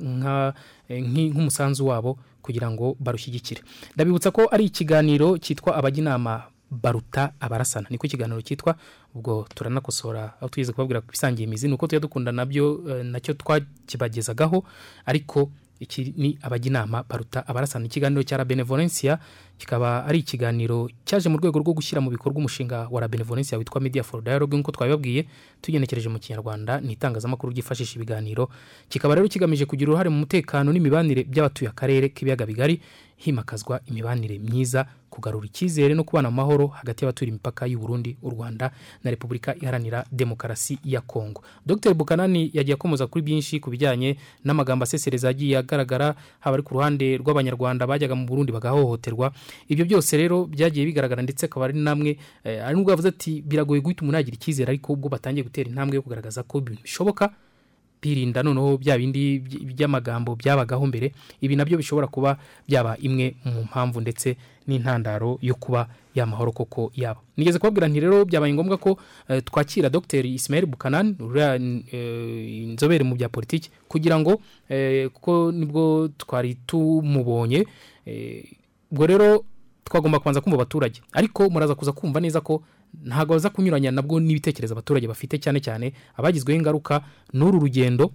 eh, nk'umusanzu wabo kugira ngo barushyigikire. Ndabibutsa ko ari ikiganiro cyitwa abajya inama baruta abarasana. Niko ikiganiro cyitwa ubwo turanakosora aho tugeze kubabwira ku bisangiye imizi ni uko tujya dukunda na byo eh, na cyo twakibagezagaho ariko iki ni abajya inama baruta abarasana ikiganiro cya benevolencia kikaba ari ikiganiro cyaje mu rwego rwo gushyira mu bikorwa umushinga wa benevolencia witwa media for dialogue. Nk'uko twabibabwiye tugenekereje mu kinyarwanda ni itangazamakuru ryifashisha ibiganiro. Kikaba rero kigamije kugira uruhare mu mutekano n'imibanire by'abatuye akarere k'ibiyaga bigari himakazwa imibanire myiza kugarura icyizere no kubana mu mahoro hagati y'abaturiye imipaka y'u Burundi u Rwanda na Repubulika Iharanira Demokarasi ya Kongo Dr. Bukanani yagiye akomoza kuri byinshi ku bijyanye n'amagambo asesereza yagiye agaragara haba ari ku ruhande rw'abanyarwanda bajyaga mu Burundi bagahohoterwa. Ibyo byose rero byagiye bigaragara ndetse akaba ari namwe eh, ari nubwo yavuze ati biragoye guhita umuntu yagira icyizere ariko ubwo batangiye gutera intambwe yo kugaragaza ko bishoboka. Birinda noneho bya bindi by- by'amagambo byabagaho mbere ibi na byo bishobora kuba byaba imwe mu mpamvu ndetse n'intandaro yo kuba yamahoro koko yaba. Nigeze kubabwira nti rero byabaye ngombwa ko eh, twakira dr ismail bukanan uriya eh, inzobere mu bya politiki kugira ngo eh, kuko ni bwo twari tumubonye ubwo rero twagomba kubanza kumva abaturage. Ariko muraza kuza kumva neza ko ntabwo baza kunyuranya nabwo n'ibitekerezo abaturage bafite cyane cyane abagizweho ingaruka n'uru rugendo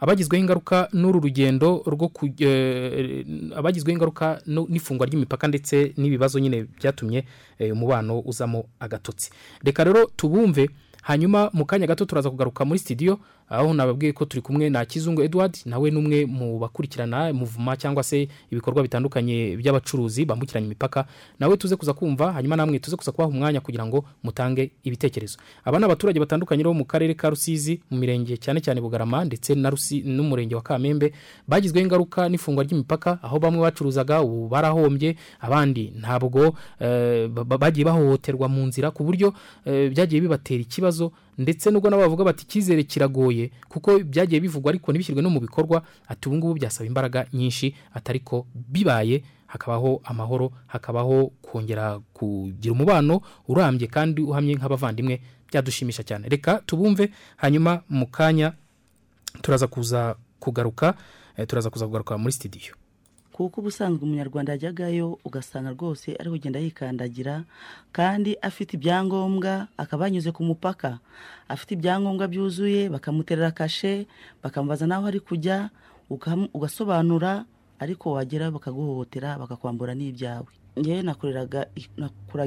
abagizweho ingaruka n'uru rugendo rwo eh, abagizweho ingaruka n'ifungwa ry'imipaka ndetse n'ibibazo nyine byatumye eh, umubano uzamo agatotsi. Reka rero tubumve hanyuma mu kanya gato turaza kugaruka muri studio aho nababwiye ko turi kumwe na kizungu edward nawe ni umwe mu bakurikirana muvuma cyangwa se ibikorwa bitandukanye by'abacuruzi bambukiranya imipaka. Nawe tuze kuza kumva hanyuma namwe tuze kuza kubaha umwanya kugira ngo mutange ibitekerezo. Aba ni abaturage batandukanye bo mu karere ka rusizi mu mirenge cyane cyane bugarama ndetse na Rusi- n'umurenge wa kamembe bagizweho ingaruka n'ifungwa ry'imipaka aho bamwe bacuruzaga ubu barahombye abandi ntabwo ba- bagiye bahohoterwa mu nzira ku buryo eh, byagiye bibatera ikibazo. Ndetse nubwo nabo bavuga bati icyizere kiragoye kuko byagiye bivugwa ariko ntibishyirwe no mu bikorwa ati ubu ngubu byasaba imbaraga nyinshi atari ko bibaye hakabaho amahoro hakabaho kongera kugira umubano urambye kandi uhamye nk'abavandimwe byadushimisha cyane. Reka tubumve hanyuma mu kanya turaza kuza kugaruka eh, turaza kuza kugaruka muri studio. Kuko ubusanzwe umunyarwanda yajyagayo ugasanga rwose ari kugenda yikandagira kandi afite ibyangombwa akaba yanyuze ku mupaka. Afite ibyangombwa byuzuye bakamuterera kashe bakamubaza n'aho ari kujya ugasobanura ariko wagera bakaguhohotera bakakwambura n'ibyawe. Ngewe nakoraga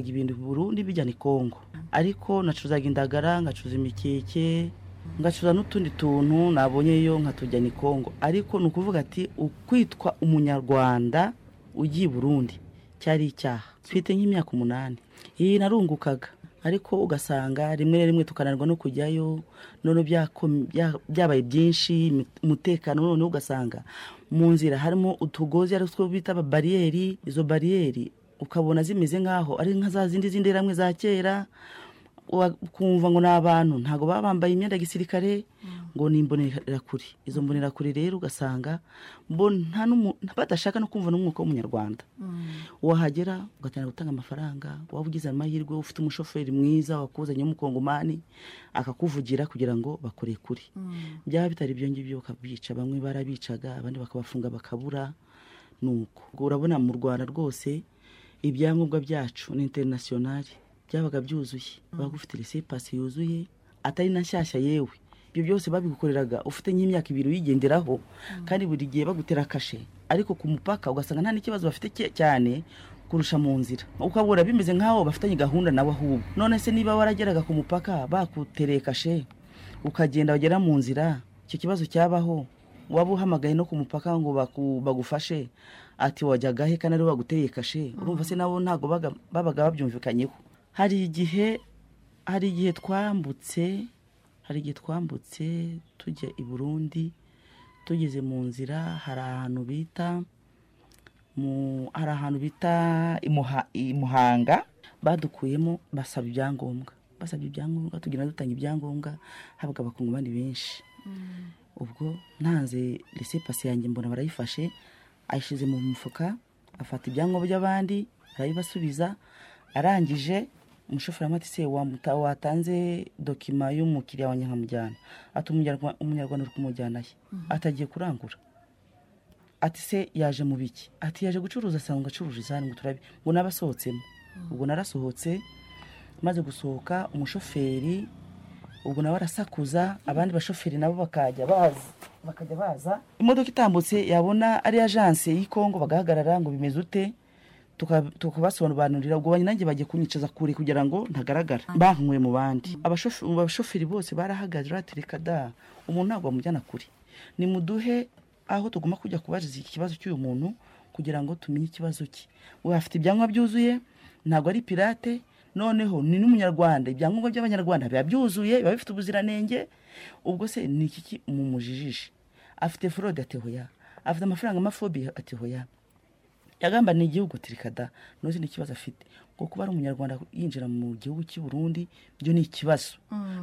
ibintu burundi bijyana i kongo. Ariko nacuruzaga indagara ngacuruza imikeke ngacuruza n'utundi tuntu nabonyeyo nkatujyana i kongo ariko ni ukuvuga ati ukwitwa umunyarwanda ugiye burundi cyari icyaha. Mfite nk'imyaka umunani. Iyi narungukaga. Ariko ugasanga rimwe na rimwe tukananirwa no kujyayo none byabaye byinshi umutekano noneho ugasanga mu nzira harimo utugozi ari two bita bariyeri. Izo bariyeri ukabona zimeze nk'aho ari nka za zindi z'inderamwe za kera. Ukumva ngo ni abantu ntabwo baba bambaye imyenda ya gisirikare ngo ni imbonerakure izo mbonerakure rero ugasanga bo nta n'umu- badashaka no kumva n'umwuka w'umunyarwanda. Wahagera ugatangira gutanga amafaranga waba ugize amahirwe ufite umushoferi mwiza wakuzanye w'umukongomani akakuvugira kugira ngo bakore kuri. Byaba bitari ibyo ngibyo bakabica bamwe barabicaga abandi bakabafunga bakabura. Nuko urabona mu rwanda rwose ibyangombwa byacu ni interinasiyonari byabaga byuzuye. Waba ufite resepasi yuzuye atari na nshyashya yewe. Ibyo byose babigukoreraga ufite nk'imyaka ibiri uyigenderaho kandi buri gihe bagutera kashe. Ariko ku mupaka ugasanga nta n'ikibazo bafite cyane kurusha mu nzira. Ukabura bimeze nk'aho bafitanye gahunda nawe ahubwo. None se niba warageraga ku mupaka bakutereye kashe ukagenda wagera mu nzira icyo kibazo cyabaho. Waba uhamagaye no ku mupaka ngo bagufashe ati wajyaga he kandi ari bo baguteye kashe. Urumva se nabo ntabwo baga- babaga babyumvikanyeho. Hari igihe hari igihe twambutse hari igihe twambutse tujya i burundi tugeze mu nzira hari ahantu bita hari ahantu bita imuha, imuhanga badukuyemo basaba ibyangombwa. Basabye ibyangombwa tugenda dutanga ibyangombwa habaga abakongomani benshi. Ubwo ntanze resepasi yanjye mbona barayifashe ayishyize mu mufuka afata ibyangombwa by'abandi arabibasubiza arangije umushoferi se watanze dokima y'umukiriya wa nyakamujyana ati "Umunyarwa- umunyarwanda uri kumujyana he? Atagiye kurangura. Ati se yaje mu biki? Ati yaje gucuruza asanga acururiza hano ngo turabe. Ngo nabasohotsemo. Ubwo narasohotse maze gusohoka umushoferi ubwo nawe arasakuza abandi bashoferi nabo bakajya baza bakajya baza. Imodoka itambutse yabona ari ajanse y'ikongo bagahagarara ngo bimeze ute? Tukabasobanurira ubwo nanjye bagiye kunyicaza kure kugira ngo ntagaragara. Bankuye mu bandi. Abashofe- abashoferi bose barahagaze baratereka da. Umuntu ntabwo bamujyana kure. Nimuduhe aho tugomba kujya kubariza iki kibazo cy'uyu muntu kugira ngo tumenye ikibazo cye. We afite ibyangombwa byuzuye ntabwo ari pirate noneho ni n'umunyarwanda. Ibyangombwa by'abanyarwanda biba byuzuye biba bifite ubuziranenge. Ubwo se ni iki ki mumujijishe afite forode ati hoya afite amafaranga amafobi ati hoya yagamba ni igihugu tirikada ntuzi n'ikibazo afite. Ngo kuba ari umunyarwanda yinjira mu gihugu cy'i Burundi byo ni ikibazo.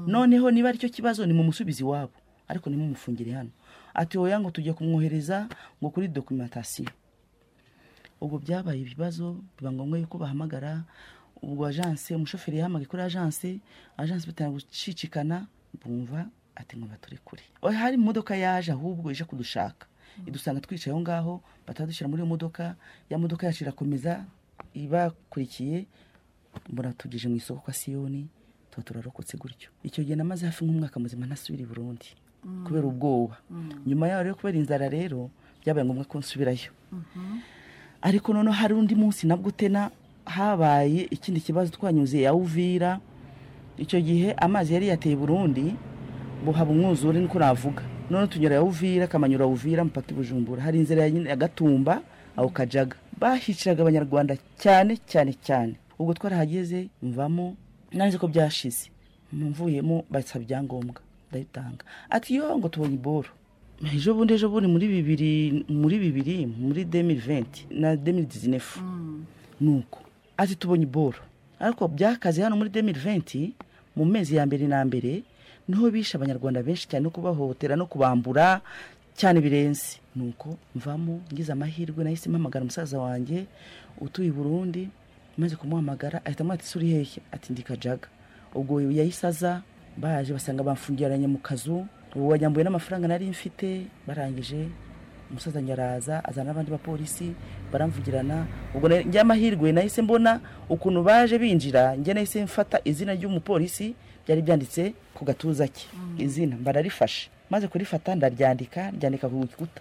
Noneho niba ari cyo kibazo ni mu musubizi iwabo ariko nimumufungire hano. Ati hoya ngo tujye kumwohereza ngo kuri documentation. Ubwo byabaye ibibazo biba ngombwa yuko bahamagara ubwo ajanse umushoferi yahamagaye kuri ajanse ajanse bitangira gucicikana bumva ati ngo baturekure Oya, hari imodoka yaje ahubwo ije kudushaka. Idusanga twicaye aho ngaho batadushyira muri iyo modoka ya modoka yacu irakomeza ibakurikiye mbona tugeje mu isoko kwa siyoni tuba turarokotse gutyo. Icyo gihe namaze hafi nk'umwaka muzima ntasubira i burundi kubera ubwoba. Nyuma yaho rero kubera inzara rero byabaye ngombwa ko nsubirayo. Ariko noneho hari undi munsi nabwo utena habaye ikindi kibazo twanyuze ya uvira. Icyo gihe amazi yari yateye burundi buhaba umwuzure niko navuga. None tunyura ya uvira kamanyura uvira mpaka bujumbura. Hari inzira ya gatumba aho kajaga. Bahiciraga abanyarwanda cyane cyane cyane. Ubwo twarahageze mvamo nanze ko byashize. Mvuyemo basaba ibyangombwa ndabitanga. Ati yo ngo tubonye iboro. Ejo bundi ejo bundi muri bibiri muri bibiri muri demiri venti na demiri dizinefu nuko ati tubonye iboro. Ariko byakaze hano muri demiri venti mu mezi ya mbere na mbere ni ho bishe abanyarwanda benshi cyane no kubahohotera no kubambura cyane birenze. Nuko mvamo ngize amahirwe nahise mpamagara umusaza wanjye utuye i burundi maze kumuhamagara ahita amwita ati uri hehe? Ati ndi kajaga. Ubwo yahise aza baje basanga bamfungiranye mu kazu ubu wanyambuye n'amafaranga nari mfite barangije umusaza nyaraza azana n'abandi bapolisi baramvugirana. Ubwo njye amahirwe nahise mbona ukuntu baje binjira njye nahise mfata izina ry'umupolisi byari byanditse ku gatuza ke. Izina bararifashe maze kurifata ndaryandika ryandika ku gikuta.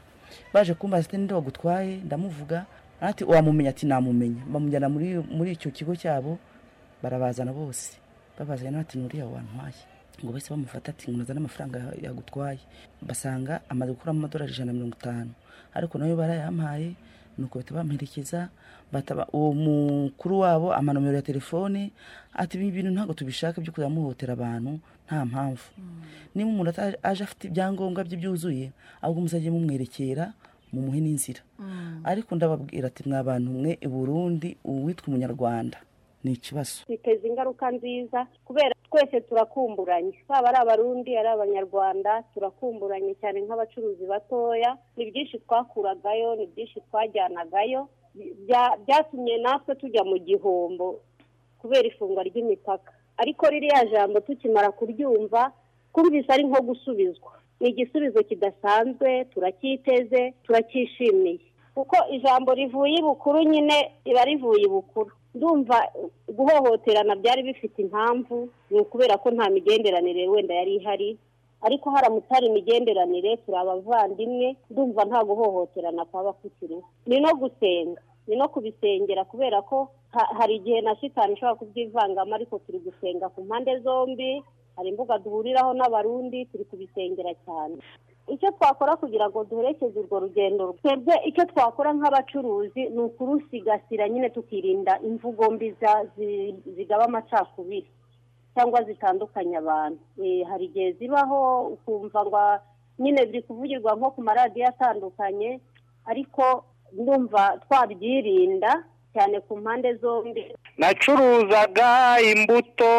Baje kumbaza ati ninde wagutwaye? Ndamuvuga. Ati wamumenya ati namumenya. Bamujyana muri icyo kigo cyabo barabazana bose. Babazanye n'abati nuriya wantwaye? Ngo bahise bamufata ati ngo nazane amafaranga yagutwaye. Basanga amaze gukuramo amadolari ijana na mirongo itanu. Ariko na yo barayampaye nuko bahita bamperekeza. bataba uwo mukuru wabo amanomero ya telefone ati ibi bintu ntabwo tubishaka byo kuzamuhotera abantu nta mpamvu. Niba umuntu aje afite ibyangombwa bye byuzuye ahubwo muzajye mumwerekera mumuhe n'inzira. Ariko ndababwira ati mwa bantu mwe i burundi uwitwa umunyarwanda. Ni ikibazo. Biteza ingaruka nziza kubera twese turakumburanye baba ari abarundi ari abanyarwanda turakumburanye cyane nk'abacuruzi batoya. Ni byinshi twakuragayo ni byinshi twajyanagayo. Byatumye natwe tujya mu gihombo kubera ifungwa ry'imipaka. Ariko ririya jambo tukimara kuryumva twumvise ari nko gusubizwa. Ni igisubizo kidasanzwe turacyiteze turacyishimiye kuko ijambo rivuye ibukuru nyine riba rivuye ibukuru ndumva guhohoterana byari bifite impamvu ni ukubera ko nta migenderanire wenda yari ihari. Ariko haramutse hari imigenderanire turi abavandimwe ndumva nta guhohoterana kwaba kukiriho. Ni no gusenga. Ni no kubisengera kubera ko ha- hari igihe na shitani ishobora kubyivangamo ariko turi gusenga ku mpande zombi hari imbuga duhuriraho n'abarundi turi kubisengera cyane. Icyo twakora kugira ngo duherekeze urwo rugendo twebwe icyo twakora nk'abacuruzi ni ukurusigasira nyine tukirinda imvugo mbi zigaba amacakubiri cyangwa zitandukanya abantu. Eh, hari igihe zibaho ukumva ngo nyine biri kuvugirwa nko ku maradiyo atandukanye ariko ndumva twabyirinda cyane ku mpande zombi. Nacuruzaga imbuto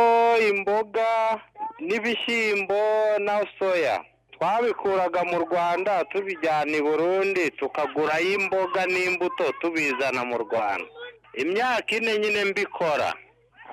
imboga n'ibishyimbo na soya. Twabikuraga mu rwanda tubijyana i burundi tukagurayo imboga n'imbuto tubizana mu rwanda. Imyaka ine nyine mbikora.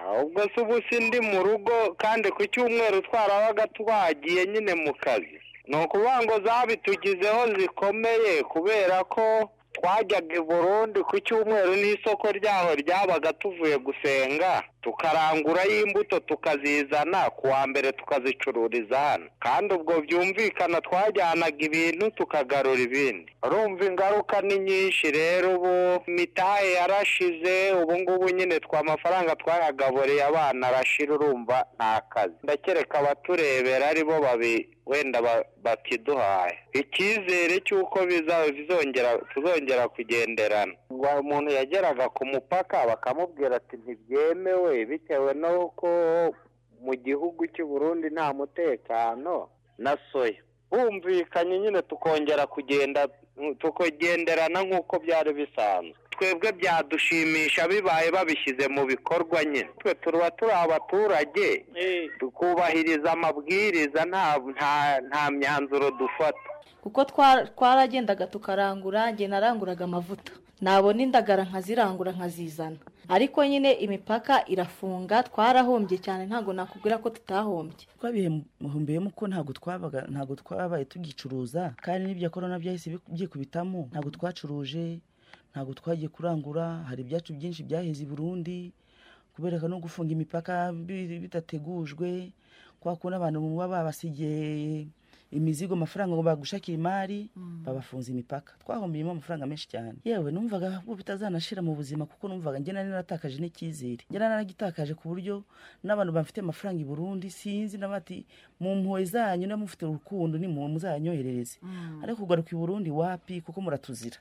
Ahubwo se ubu si ndi mu rugo kandi ku cyumweru twarabaga twagiye nyine mu kazi. Ni ukuvuga ngo zabitugizeho zikomeye kubera ko twajyaga i burundi ku cyumweru n'isoko ryaho ryabaga tuvuye gusenga. Tukarangurayo imbuto tukazizana ku wa mbere tukazicururiza hano. Kandi ubwo byumvikana twajyanaga ibintu tukagarura ibindi. Urumva ingaruka ni nyinshi rero ubu. Mitahe yarashize ubu ngubu nyine twa amafaranga twayagaburiye abana arashira urumva nta kazi. Ndakereka abaturebera ari bo babi wenda ba- bakiduhaye icyizere cy'uko bizongera tuzongera kugenderana. Umuntu yageraga ku mupaka bakamubwira ati ntibyemewe bitewe n'uko mu gihugu cy'u Burundi nta mutekano na soya. Bumvikanye nyine tukongera kugenda tukagenderana nk'uko byari bisanzwe. Twebwe byadushimisha bibaye babishyize mu bikorwa nyine. Twe tuba turi abaturage tukubahiriza amabwiriza nta nta nta myanzuro dufata. Kuko twa- twaragendaga tukarangura njye naranguraga amavuta. Nabona indagara nkazirangura nkazizana. Ariko nyine imipaka irafunga twarahombye cyane ntabwo nakubwira ko tutahombye. Twabihumbiyemo ko ntabwo twabaga ntabwo twabaye tugicuruza kandi n'ibya korona byahise bi- byikubitamo ntabwo twacuruje ntabwo twagiye kurangura hari ibyacu byinshi byaheze i burundi kubera no gufunga imipaka bi- bidategujwe kwa kundi abantu baba babasigiye imizigo amafaranga ngo bagushakire imari babafunze imipaka. Twahombeyemo amafaranga menshi cyane. Yewe numvaga ahubwo bitazanashira mu buzima kuko numvaga njye nari naratakaje n'icyizere. Njye naragitakaje ku buryo n'abantu bafite amafaranga i burundi sinzi n'abati mu mpuhwe zanyu niba mufite urukundo ni mu muzanyoherereze ariko kugaruka i burundi wapi? Kuko muratuzira.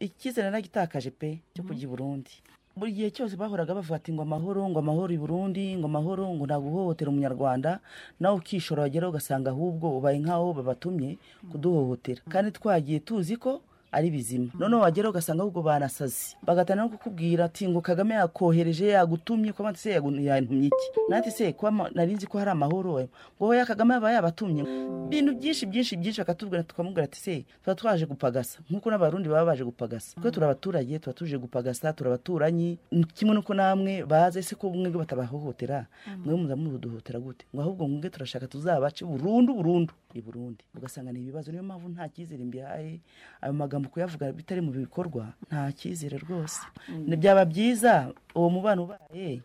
Icyizere naragitakaje pe cyo kujya i burundi. Buri gihe cyose bahoraga bavuga ati ngo amahoro ngo amahoro i burundi ngo amahoro ngo ntabwo uhohotera umunyarwanda nawe ukishora wageraho ugasanga ahubwo ubaye nk'aho babatumye kuduhohotera. Kandi twagiye tuzi ko ari bizima. Noneho wageraho ugasanga ahubwo banasazi bagatana no kukubwira ati ngo kagame yakohereje yagutumye ko se yantumye iki? Nati se ko nari nzi ko hari amahoro ngo hoya kagame yaba yabatumye. Ibintu byinshi byinshi byinshi bakatubwira tukamubwira ati se tuba twaje gupagasa. Nk'uko n'abarundi baba baje gupagasa. Kuko turi abaturage tuba tuje gupagasa turi abaturanyi. Kimwe n'uko namwe baze se ko mwebwe batabahohotera mwe muza muduhotera gute? Ngo ahubwo mwebwe turashaka tuzabace burundu burundu. I burundi. Ugasanga ni ibibazo niyo mpamvu nta cyizere mbihaye. Ayo magambo kuyavuga bitari mu bikorwa nta cyizere rwose. Byaba byiza uwo mubano ubaye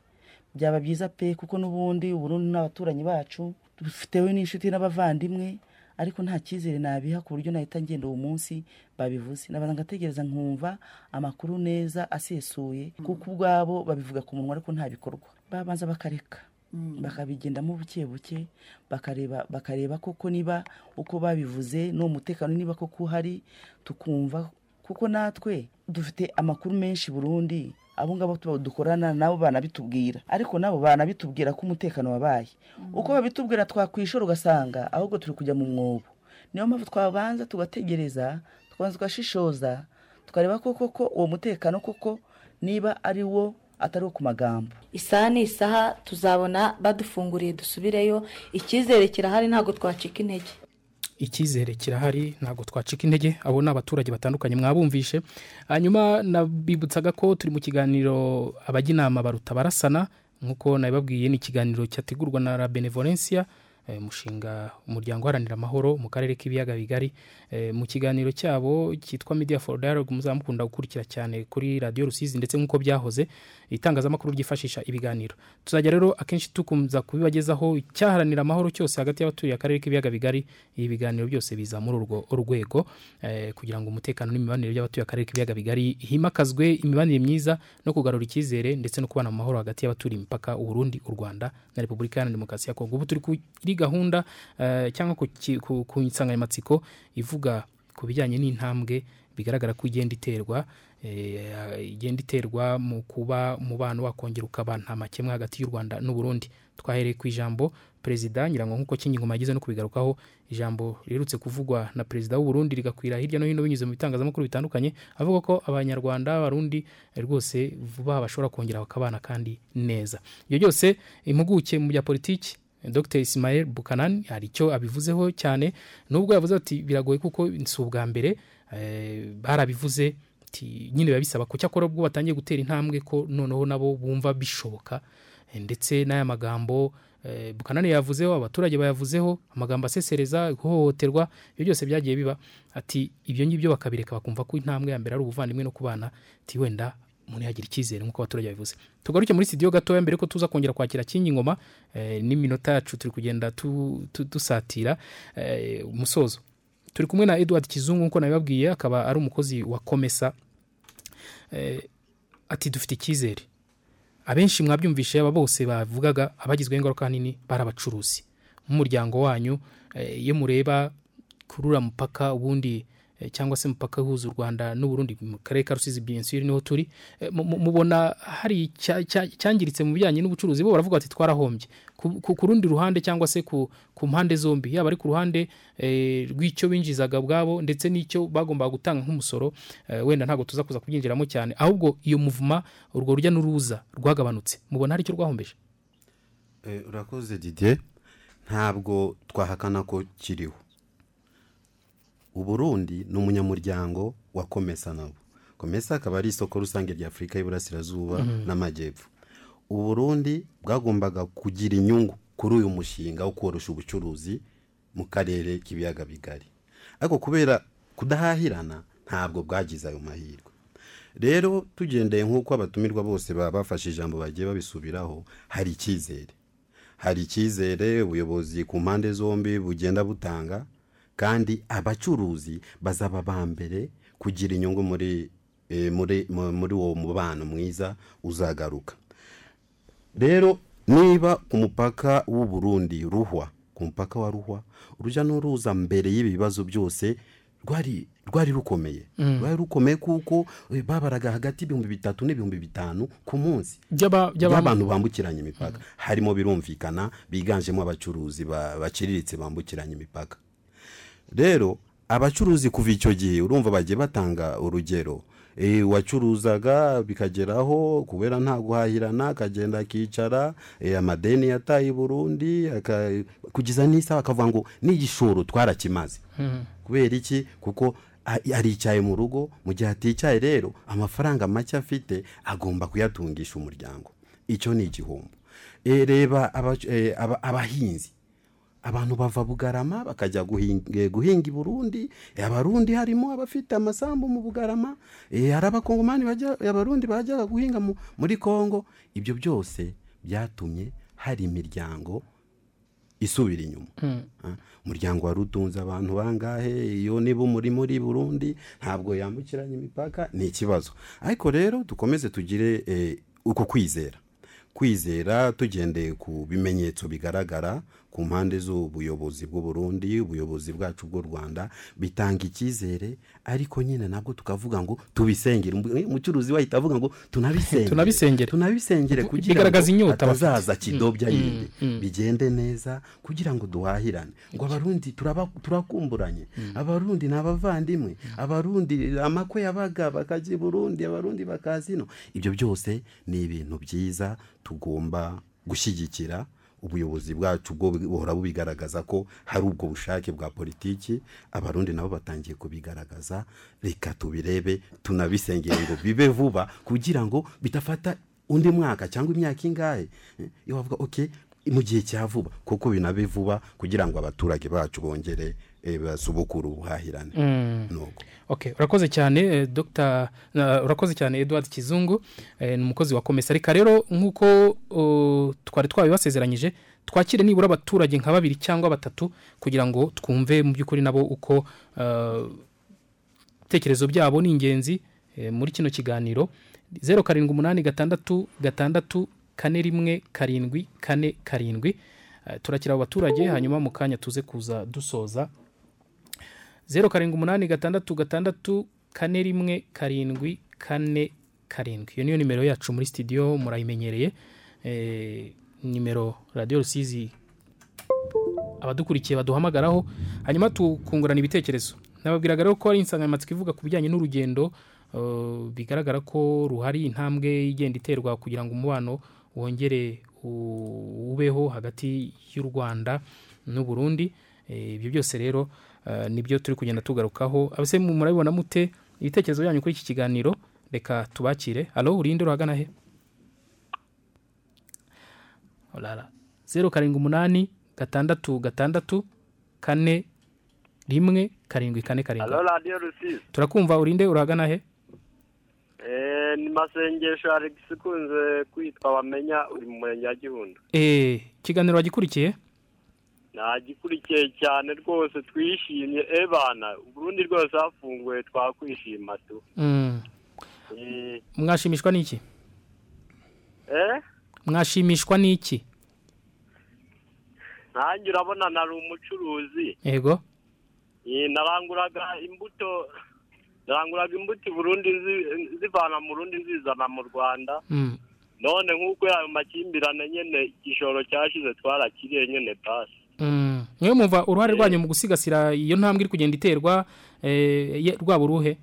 byaba byiza pe kuko n'ubundi uburundi n'abaturanyi bacu dufitewe n'inshuti n'abavandimwe ariko nta cyizere nabiha ku buryo nahita ngenda uwo munsi babivuze. Nabanza ngategereza nkumva amakuru neza asesuye kuko ubwabo babivuga ku munwa ariko nta bikorwa. Babanza bakareka. Bakabigendamo buke buke bakareba bakareba koko niba uko babivuze n'uwo mutekano niba koko uhari tukumva kuko natwe dufite amakuru menshi burundi abo ngabo dukorana nabo banabitubwira. Ariko nabo banabitubwira ko umutekano wabaye. Uko babitubwira twakwishora ugasanga ahubwo turi kujya mu mwobo. Niyo mpamvu twabanza tugategereza tukabanza tugashishoza tukareba koko ko uwo mutekano koko niba ari wo atari ku magambo. Isaha ni isaha tuzabona badufunguriye dusubireyo. Icyizere kirahari ntabwo twacika intege. Icyizere kirahari ntabwo twacika intege. Abo ni abaturage batandukanye mwabumvishe. Hanyuma nabibutsaga ko turi mu kiganiro abajya inama baruta barasana. Nk'uko nabibabwiye ni ikiganiro cyategurwa na la benevolencia umushinga umuryango uharanira amahoro mu karere k'ibiyaga bigari. Mu kiganiro cyabo cyitwa media for dialogue muzamukunda gukurikira cyane kuri radiyo rusizi ndetse nk'uko byahoze itangazamakuru ryifashisha ibiganiro. Tuzajya rero akenshi tukunza kubibagezaho icyaharanira amahoro cyose hagati y'abatuye akarere k'ibiyaga bigari ibi biganiro byose biza muri urwo rwego kugira ngo umutekano n'imibanire y'abatuye akarere k'ibiyaga bigari himakazwe imibanire myiza no kugarura icyizere ndetse no kubana mu mahoro hagati y'abaturiye imipaka uburundi u rwanda na repubulika iharanira demokarasi ya kongo. Ubu turi kuri gahunda cyangwa ku nsanganyamatsiko ivuga ku bijyanye n'intambwe bigaragara ko igenda iterwa igenda iterwa mu kuba umubano wakongera ukaba nta makemwa hagati y'u rwanda n'uburundi twahereye ku ijambo perezida nyirango nk'uko cy'ingoma yagize no kubigarukaho ijambo riherutse kuvugwa na perezida w'uburundi rigakwira hirya no hino binyuze mu bitangazamakuru bitandukanye avuga ko abanyarwanda abarundi rwose vuba bashobora kongera bakabana kandi neza. Ibyo byose impuguke mu bya politiki dr. Ismael bukanani hari icyo abivuzeho cyane nubwo yavuze ati biragoye kuko si ubwa mbere barabivuze nyine biba bisaba ko cyakora ubwo batangiye gutera intambwe ko noneho nabo bumva bishoboka. Ndetse n'aya magambo bukanani yavuzeho abaturage bayavuzeho amagambo asesereza ihohoterwa ibyo byose byagiye biba. Ati ibyo ngibyo bakabireka bakumva ko intambwe ya mbere ari ubuvandimwe no kubana ati wenda umuntu yagira icyizere nk'uko abaturage babivuze. Tugaruke muri studio gatoya mbere ko tuza kongera kwakira kingi ngoma n'iminota yacu turi kugenda dusatira umusozo. Turi kumwe na edward kizungu nk'uko nabibabwiye akaba ari umukozi wa komesa. Ati dufite icyizere. Abenshi mwabyumvishe aba bose bavugaga abagizweho ingaruka nini bari abacuruzi. Nk'umuryango wanyu iyo mureba kuri uriya mupaka ubundi cyangwa se umupaka uhuza u rwanda n'uburundi mu karere ka rusizi biyensiri ni ho turi. Mubona hari cyangiritse mu bijyanye n'ubucuruzi bo baravuga bati twarahombye. Ku rundi ruhande cyangwa se ku mpande zombi yaba ari ku ruhande rw'icyo binjizaga ubwabo ndetse n'icyo bagombaga gutanga nk'umusoro wenda ntabwo tuza kuza kubyinjiramo cyane. Ahubwo iyo muvuma urwo rujya n'uruza rwagabanutse. Mubona hari icyo rwahombeje urakoze didier. Ntabwo twahakana ko kiriho. Uburundi ni umunyamuryango wa komesa nabo komesa akaba ari isoko rusange rya afurika y'iburasirazuba n'amajyepfo. Uburundi bwagombaga kugira inyungu kuri uyu mushinga wo koroshya ubucuruzi mu karere k'ibiyaga bigari. Ariko kubera kudahahirana ntabwo bwagize ayo mahirwe. Rero tugendeye nk'uko abatumirwa bose baba bafashe ijambo bagiye babisubiraho hari icyizere. Hari icyizere ubuyobozi ku mpande zombi bugenda butanga kandi abacuruzi bazaba ba mbere kugira inyungu muri eh, muri mu- muri uwo mubano mwiza uzagaruka. Rero niba ku mupaka w'u Burundi ruhwa ku mupaka wa ruhwa urujya n'uruza mbere y'ibi bibazo byose rwari rwari rukomeye. Mm. rwari rukomeye kuko eh, babaraga hagati y'ibihumbi bitatu n'ibihumbi bitanu ku munsi. By'aba- by'aba- by'abantu bambukiranya imipaka. Harimo birumvikana biganjemo abacuruzi ba- baciriritse bambukiranya imipaka. Rero abacuruzi kuva icyo gihe urumva bagiye batanga urugero. Eh, wacuruzaga bikageraho kubera nta guhahirana akagenda akicara eh, amadeni yataye i burundi kugeza n'isaha akavuga ngo n'igishoro twarakimaze. Kubera iki? Kuko aricaye mu rugo mu gihe aticaye rero amafaranga make afite agomba kuyatungisha umuryango. Icyo ni igihombo. Eh, reba aba- aba- abahinzi. Abantu bava bugarama bakajya guhinga, eh, guhinga i burundi. Eh, abarundi harimo abafite amasambu mu bugarama. Eh, hari abakongomani bajya abarundi bajyaga guhinga mu- muri kongo. Ibyo byose byatumye hari imiryango isubira inyuma. Mm. Ah, umuryango wari utunze abantu bangahe? Iyo niba umuri muri burundi ntabwo yambukiranya imipaka ni ikibazo. Ariko rero dukomeze tugire uko kwizera. Kwizera tugendeye ku bimenyetso bigaragara ku mpande z'ubuyobozi bw'u Burundi ubuyobozi bwacu bw'u Rwanda bitanga icyizere ariko nyine nabwo tukavuga ngo tubisengere. Umu- umucuruzi wahita avuga ngo tunabisengere. Tunabisengere. tunabisengere kugira ngo bafite. hatazaza kidobya Mm, yindi. mm, mm. bigende neza kugira ngo duhahirane. Ngo abarundi turakumburanye. Abarundi ni abavandimwe. Abarundi amakwe yabaga bakajya i burundi abarundi bakaza ino. Ibyo byose ni ibintu byiza tugomba gushyigikira. Ubuyobozi bwacu bwo buhora bubigaragaza ko hari ubwo bushake bwa politiki abarundi nabo batangiye kubigaragaza. Reka tubirebe tunabisengere ngo bibe vuba kugira ngo bidafata undi mwaka cyangwa imyaka ingahe. Iyo bavuga ok mu gihe cya vuba. Kuko binabe vuba kugira ngo abaturage bacu bongere eh, basubukure ubuhahirane Mm. Urakoze cyane eh, Dr. na- urakoze cyane Edward Kizungu eh, ni umukozi wa Komesa reka rero nk'uko twari twabibasezeranyije twakire nibura abaturage nka babiri cyangwa batatu kugira ngo twumve mu by'ukuri nabo uko ibitekerezo byabo ni ingenzi muri kino kiganiro zeru karindwi umunani gatandatu gatandatu kane rimwe karindwi kane karindwi turakira abo baturage hanyuma mu kanya tuze kuza dusoza zeru karindwi umunani gatandatu gatandatu kane rimwe karindwi kane karindwi. Iyo niyo nimero yacu muri studio murayimenyereye. Eh, nimero radiyo rusizi. Abadukurikiye baduhamagaraho hanyuma tukungurana ibitekerezo. Nababwiraga rero ko ari insanganyamatsiko ivuga ku bijyanye n'urugendo eh, bigaragara ko ruhari intambwe igenda iterwa kugira ngo umubano wongere ubeho hagati y'u rwanda n'u burundi. Eh, ibyo byose rero ni byo turi kugenda tugarukaho. Abese murabibona mute ibitekerezo byanyu kuri iki kiganiro reka tubakire. Alo urinde urahagana he? Olala. zeru karindwi umunani gatandatu gatandatu kane rimwe karindwi kane karindwi. Turakumva urinde urahagana he? Eh, ni masengesho alex ukunze kwitwa bamenya uri mu murenge wa gihunda. Eh, ikiganiro wagikurikiye? Nagikurikiye cyane rwose twishimye. Ebana uburundi rwose hafunguye twakwishima tu. Mm. Eh, mwashimishwa n'iki? Eh? Mwashimishwa n'iki? Nanjye urabona nari umucuruzi. Yego. Eh, naranguraga imbuto naranguraga imbuto i burundi zivana mu rundi nzizana mu rwanda. Mm. none nk'uko yayo makimbirane nyine igishoro cyashize twarakiriye nyine pasi Mm. mwe mumva uruhare rwanyu mu gusigasira iyo ntambwe iri kugenda iterwa eh, rwaba uruhe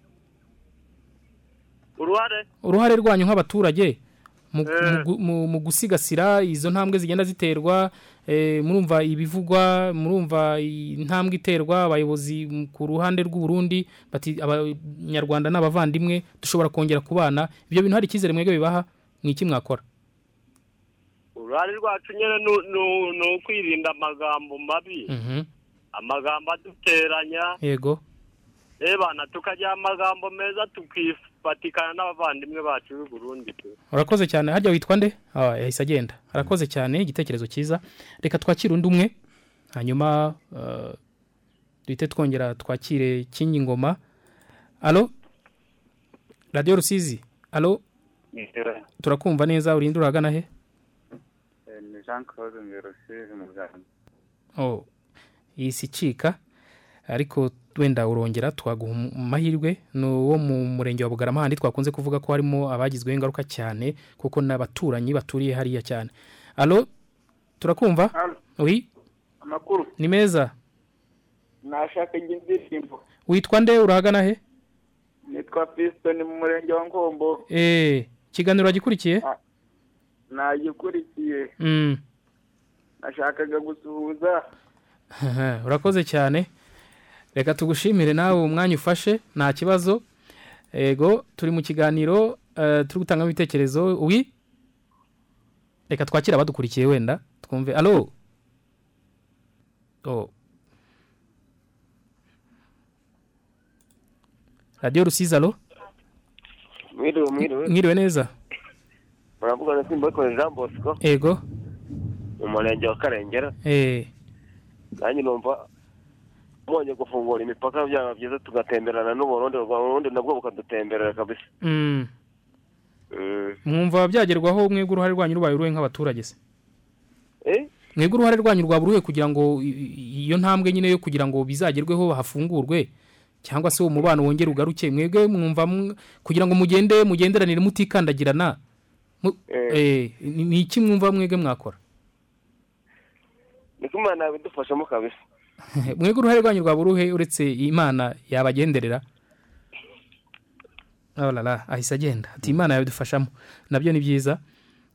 uruhare uruhare rwanyu nk'abaturage mu, Eh. gusigasira izo ntambwe zigenda ziterwa eh, murumva ibivugwa murumva intambwe iterwa abayobozi ku ruhande rw'u Burundi bati abanyarwanda n'abavandimwe dushobora kongera kubana ibyo bintu hari icyizere mwebwe bibaha ni iki mwakora uruhare rwacu nyine ni- ukwirinda amagambo mabi. Mhm. amagambo aduteranya. Yego. Ebana tukagira amagambo meza tukifatikana n'abavandimwe bacu b'i Burundi. Tu urakoze cyane. Harya witwa nde? Ah yahise agenda. Arakoze cyane igitekerezo cyiza. Reka twakire undi umwe. Hanyuma eh, duhite twongera twakire kingi ngoma. Alo radiyo rusizi. Alo turakumva neza urinde uragana he? Jean claude ngerusizi mu rwanda oh iyi si icika ariko wenda urongera twaguha amahirwe ni uwo mu murenge wa bugarama handi twakunze kuvuga ko harimo abagizweho ingaruka cyane kuko n'abaturanyi baturiye hariya cyane. Alo turakumva? Oui? Amakuru. Ni meza. Nashaka indirimbo witwa nde? Urahagana he? Nitwa piston mu murenge wa ngombo. Eh ikiganiro wagikurikiye? Nagikurikiye. Mm. nashakaga gusuhuza. Urakoze cyane. Reka tugushimire nawe umwanya ufashe nta kibazo. Ego turi mu kiganiro eh, turi gutangamo ibitekerezo. Wi reka twakire abadukurikiye wenda twumve. Alo. Oh. radiyo rusizi alo. Mwiriwe neza. Muravugana na simba ariko jean bosco ego mu murenge wa karengera eh nanjye numva mbonye gufungura imipaka byaba byiza tugatemberana n'uburundi uburundi nabwo bukadutemberera kabisa mm. Mm. mwumva byagerwaho mwebwe uruhare rwanyu rubaye uruhe nk'abaturage se Eh? mwebwe uruhare rwanyu rwaba uruhe kugira ngo iyo ntambwe nyine yo kugira ngo bizagerweho hafungurwe cyangwa se umubano wongere ugaruke mwebwe mwumva mw- kugira ngo mugende mugenderanire mutikandagirana mu- eh, ni ni iki mwumva mwebwe mwakora? Niko imana yabidufashamo kabisa. Mwebwe uruhare rwanyu rwaba uruhe uretse imana yabagenderera? Ahise agenda. Ati imana yabidufashamo na byo ni byiza.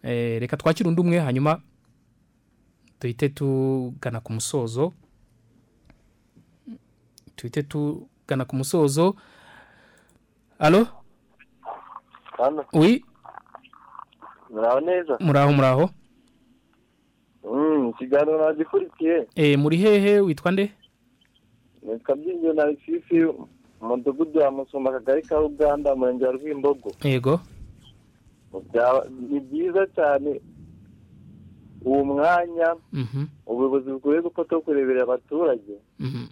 Eh, reka twakire undi umwe hanyuma duhite tugana ku musozo. Duhite tugana ku musozo. Alo? Wi muraho neza? Muraho muraho. Mm, ikiganiro nagikurikiye. Eh, muri hehe witwa nde? Nitwa byinjiye na alexisi umudugudu wa musumba akagari ka uganda umurenge wa rwimbogo. Yego. Ni byiza cyane uwo mwanya Mhm, ubuyobozi bukwiye gufata wo kureberera abaturage. Mhm.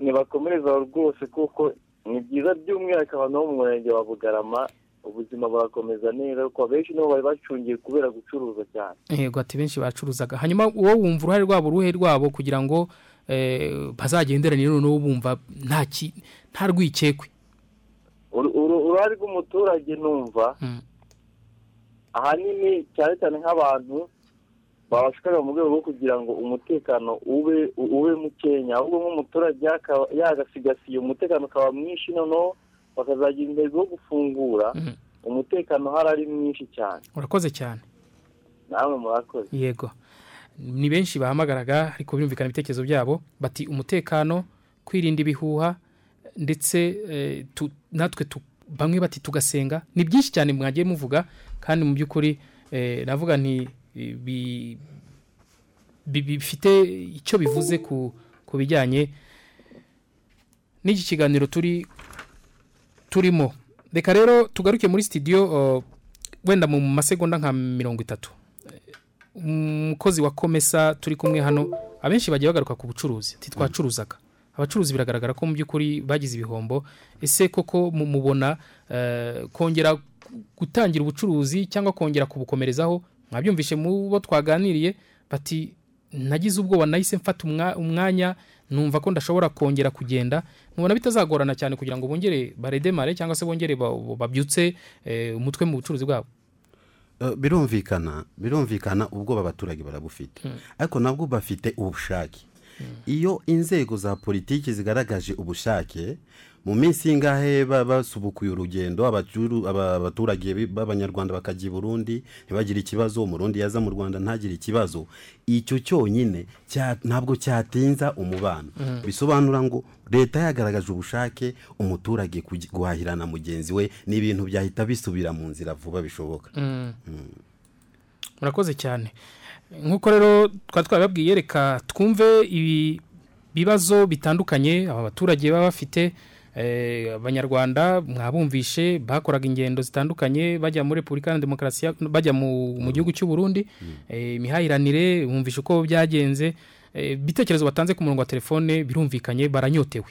nibakomereza rwose kuko ni byiza by'umwihariko abantu bo mu murenge wa bugarama ubuzima burakomeza neza kuko abenshi nibo bari bacungiye kubera gucuruza cyane. Yego ati benshi bacuruzaga. Hanyuma wowe wumva uruhare rwabo uruhe rwabo kugira ngo eh, bazagenderanire noneho bumva nta rwikekwe. Uru- uru- uruhare rw'umuturage numva ahanini cyane cyane nk'abantu babashikaga mu rwego rwo kugira ngo umutekano ube ube mukenya. Ahubwo nk'umuturage yagasigasiye umutekano ukaba mwinshi noneho bakazagira intego yo gufungura umutekano hari ari mwinshi cyane. Urakoze cyane. Namwe murakoze. Yego. Ni benshi bahamagaraga ariko birumvikana ibitekerezo byabo bati umutekano kwirinda ibihuha ndetse eh, natwe bamwe bati tugasenga. Ni byinshi cyane mwagiye muvuga kandi mu by'ukuri eh, navuga nti bi- bi- bifite icyo bivuze ku bijyanye n'iki kiganiro turi turimo. Reka rero tugaruke muri uh, wenda mu masegonda nka mirongo itatu. Umukozi wa komesa turi kumwe hano abenshi bagiye bagaruka ku bucuruzi titwacuruzaga abacuruzi biragaragara ko mu by'ukuri bagize ibihombo. Ese koko mu- mubona eh, kongera gutangira ubucuruzi cyangwa kongera kubukomerezaho? Mwabyumvishe mu bo twaganiriye bati nagize ubwoba nahise mfata umwa- umwanya numva ko ndashobora kongera kugenda mubona bitazagorana cyane kugira ngo bongere baredemare cyangwa se bongere ba- babyutse eh, umutwe mu bucuruzi bwabo. Eh, birumvikana birumvikana ubwoba abaturage barabufite. Ariko nabwo bafite ubushake. Iyo inzego za politiki zigaragaje ubushake mu minsi y'ingahe ba- basubukuye urugendo abaturage b'abanyarwanda bakajya i burundi ntibagire ikibazo umurundi yaza mu rwanda ntagire ikibazo. Icyo cyonyine ntabwo cyatinza umubano. Mhm. bisobanura ngo leta yagaragaje ubushake umuturage guhahirana mugenzi we ni ibintu byahita bisubira mu nzira vuba bishoboka. Mm. murakoze cyane. Nk'uko rero twari twabibabwiye reka twumve ibi bibazo bitandukanye aba baturage baba bafite abanyarwanda mwabumvishe bakoraga ingendo zitandukanye bajya muri repubulika ya demokarasi ya- bajya mu, gihugu cy'u Burundi. Eh, imihahiranire bumvishe uko byagenze. Eh, ibitekerezo batanze ku murongo wa telefone birumvikanye baranyotewe.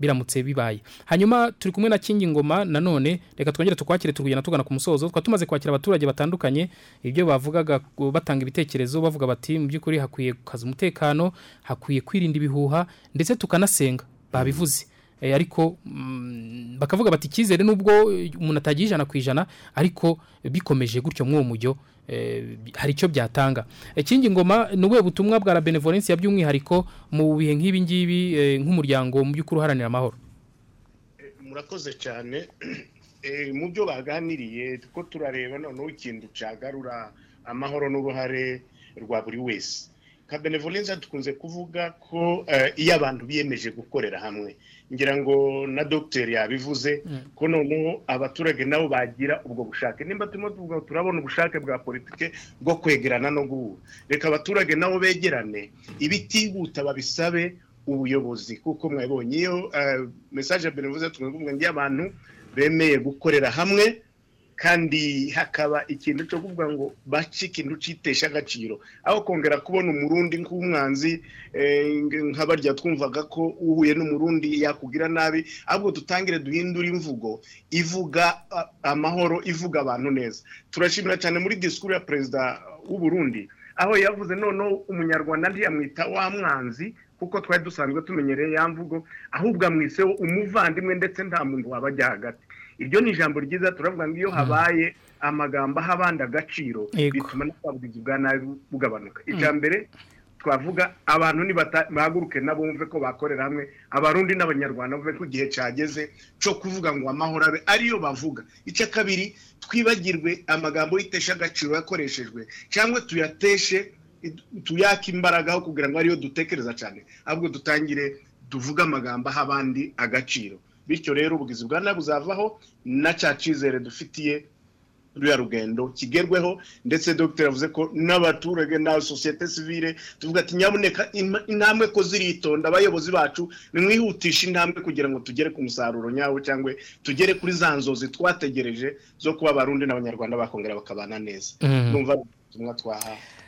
Biramutse bibaye. Hanyuma turi kumwe na kingi ngoma nanone reka twongere tukwakire turi kugenda tugana ku musozo twari tumaze kwakira abaturage batandukanye ibyo bavugaga batanga ibitekerezo bavuga bati mu by'ukuri hakwiye gukaza umutekano hakwiye kwirinda ibihuha ndetse tukanasenga. Babivuze. Eh, ariko mm, bakavuga bati icyizere nubwo umuntu atagiye ijana ku ijana ariko bikomeje gutyo mw'uwo mujyo eh, hari icyo byatanga. Ikindi ngoma ni ubuhe butumwa bwa la benevolence ya by'umwihariko mu bihe nk'ibi ngibi eh, nk'umuryango mu by'ukuri uharanira amahoro? Murakoze cyane. Eh, mu byo baganiriye ko turareba noneho ikintu cyagarura amahoro n'uruhare rwa buri wese. Ka benevolence dukunze kuvuga ko eh, iyo abantu biyemeje gukorera hamwe. Ngira ngo na dogiteri yabivuze ko noneho abaturage nabo bagira ubwo bushake. Nimba turimo tuvuga turabona ubushake bwa politike bwo kwegerana no guhura. Reka abaturage nabo begerane ibitihuta babisabe ubuyobozi kuko mwabonye iyo eh, message ya benevolence tuvuga ngo abantu bemeye gukorera hamwe kandi hakaba ikintu cyo kuvuga ngo bace ikintu cyitesha agaciro. Aho kongera kubona umurundi nk'umwanzi eh, nk'abarya twumvaga ko uhuye n'umurundi yakugira nabi ahubwo dutangire duhindure imvugo ivuga a- amahoro ivuga abantu neza. Turashimira cyane muri disikuru ya perezida w'u Burundi aho yavuze noneho umunyarwanda ntiyamwita wa mwanzi kuko twari dusanzwe tumenyereye ya mvugo ahubwo amwiseho umuvandimwe ndetse nta muntu waba ajya hagati. Iryo ni ijambo ryiza turavuga ngo iyo habaye amagambo aha abandi agaciro bituma n'ubwabugizi bwa nabi bugabanuka. Icya mbere twavuga abantu nibata- bahaguruke nabo bumve ko bakorera hamwe abarundi n'abanyarwanda bumve ko igihe cyageze cyo kuvuga ngo amahoro abe ariyo bavuga. Icya kabiri twibagirwe amagambo y'itesha agaciro yakoreshejwe cyangwa tuyateshe tuyake imbaraga aho kugira ngo ariyo dutekereza cyane ahubwo dutangire tuvuge amagambo aha abandi agaciro. Bityo rero ubugizi bwa nabi buzavaho na cya cyizere dufitiye ruriya rugendo kigerweho ndetse dogiteri avuze ko n'abaturage na sosiyete sivile tuvuga ati nyabuneka im- intambwe ko ziritonda abayobozi bacu nimwihutishe intambwe kugira ngo tugere ku musaruro nyawo cyangwa tugere kuri za nzozi twategereje zo kuba abarundi n'abanyarwanda bakongera bakabana neza. Mhm. numva ubutumwa twaha abatwumva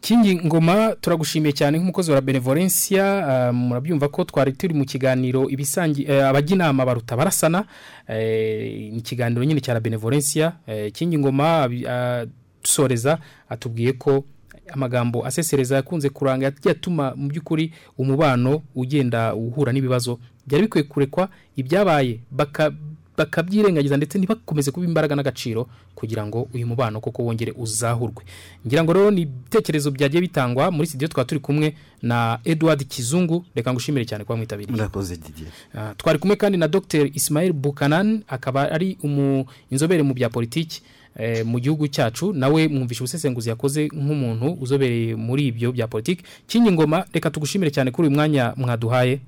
kingi ngoma turagushimiye cyane nk'umukozi wa benevolencia uh, murabyumva ko twari turi mu kiganiro ibisangi uh, abajya inama baruta barasana eh, ni ikiganiro nyine cya benevolencia. Eh, kingi ngoma abi- ah, dusoreza atubwiye ko amagambo asesereza yakunze kuranga yagiye atuma mu by'ukuri umubano ugenda uhura n'ibibazo. Byari bikwiye kurekwa ibyabaye baka bakabyirengagiza ndetse ntibakomeze kuba imbaraga n'agaciro kugira ngo uyu mubano koko wongere uzahurwe. Ngira ngo rero ni ibitekerezo byagiye bitangwa muri studio twaba turi kumwe na Edward Kizungu. Reka ngushimire cyane kuba mwitabiriye. Murakoze Didier. Ah, twari kumwe kandi na Dr. Ismail Bukanan akaba ari umu inzobere mu bya politiki eh, mu gihugu cyacu. Nawe mwumvisha ubusesenguzi yakoze nk'umuntu uzobereye muri ibyo bya politiki. Kinyi ngoma reka tugushimire cyane kuri uyu mwanya mwaduhaye.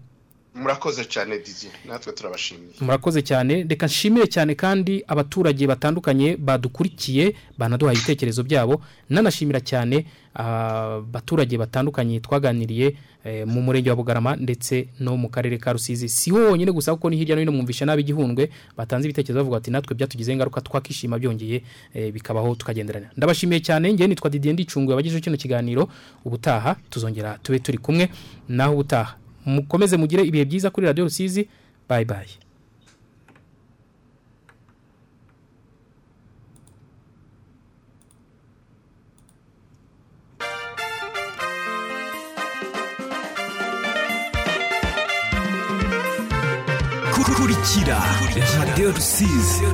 Murakoze cyane didier. Natwe turabashimiye. Murakoze cyane. Reka nshimire cyane kandi abaturage batandukanye badukurikiye banaduhaye ibitekerezo byabo. Nanashimira cyane abaturage batandukanye twaganiriye eh, mu murenge wa bugarama ndetse no mu karere ka rusizi. Si ho wonyine gusa kuko ni hirya no hino mwumvisha nabi igihundwe. Batanze ibitekerezo bavuga ati natwe byatugizeho ingaruka twakishima byongeye eh, bikabaho tukagenderana. Ndabashimiye cyane. Ngewe nitwa didier ndicunguye abagejeje kino kiganiro. Ubutaha tuzongera tube turi kumwe. Naho ubutaha. Mukomeze mugire ibihe byiza kuri radiyo rusizi. Bayi bayi kurikira radiyo rusizi.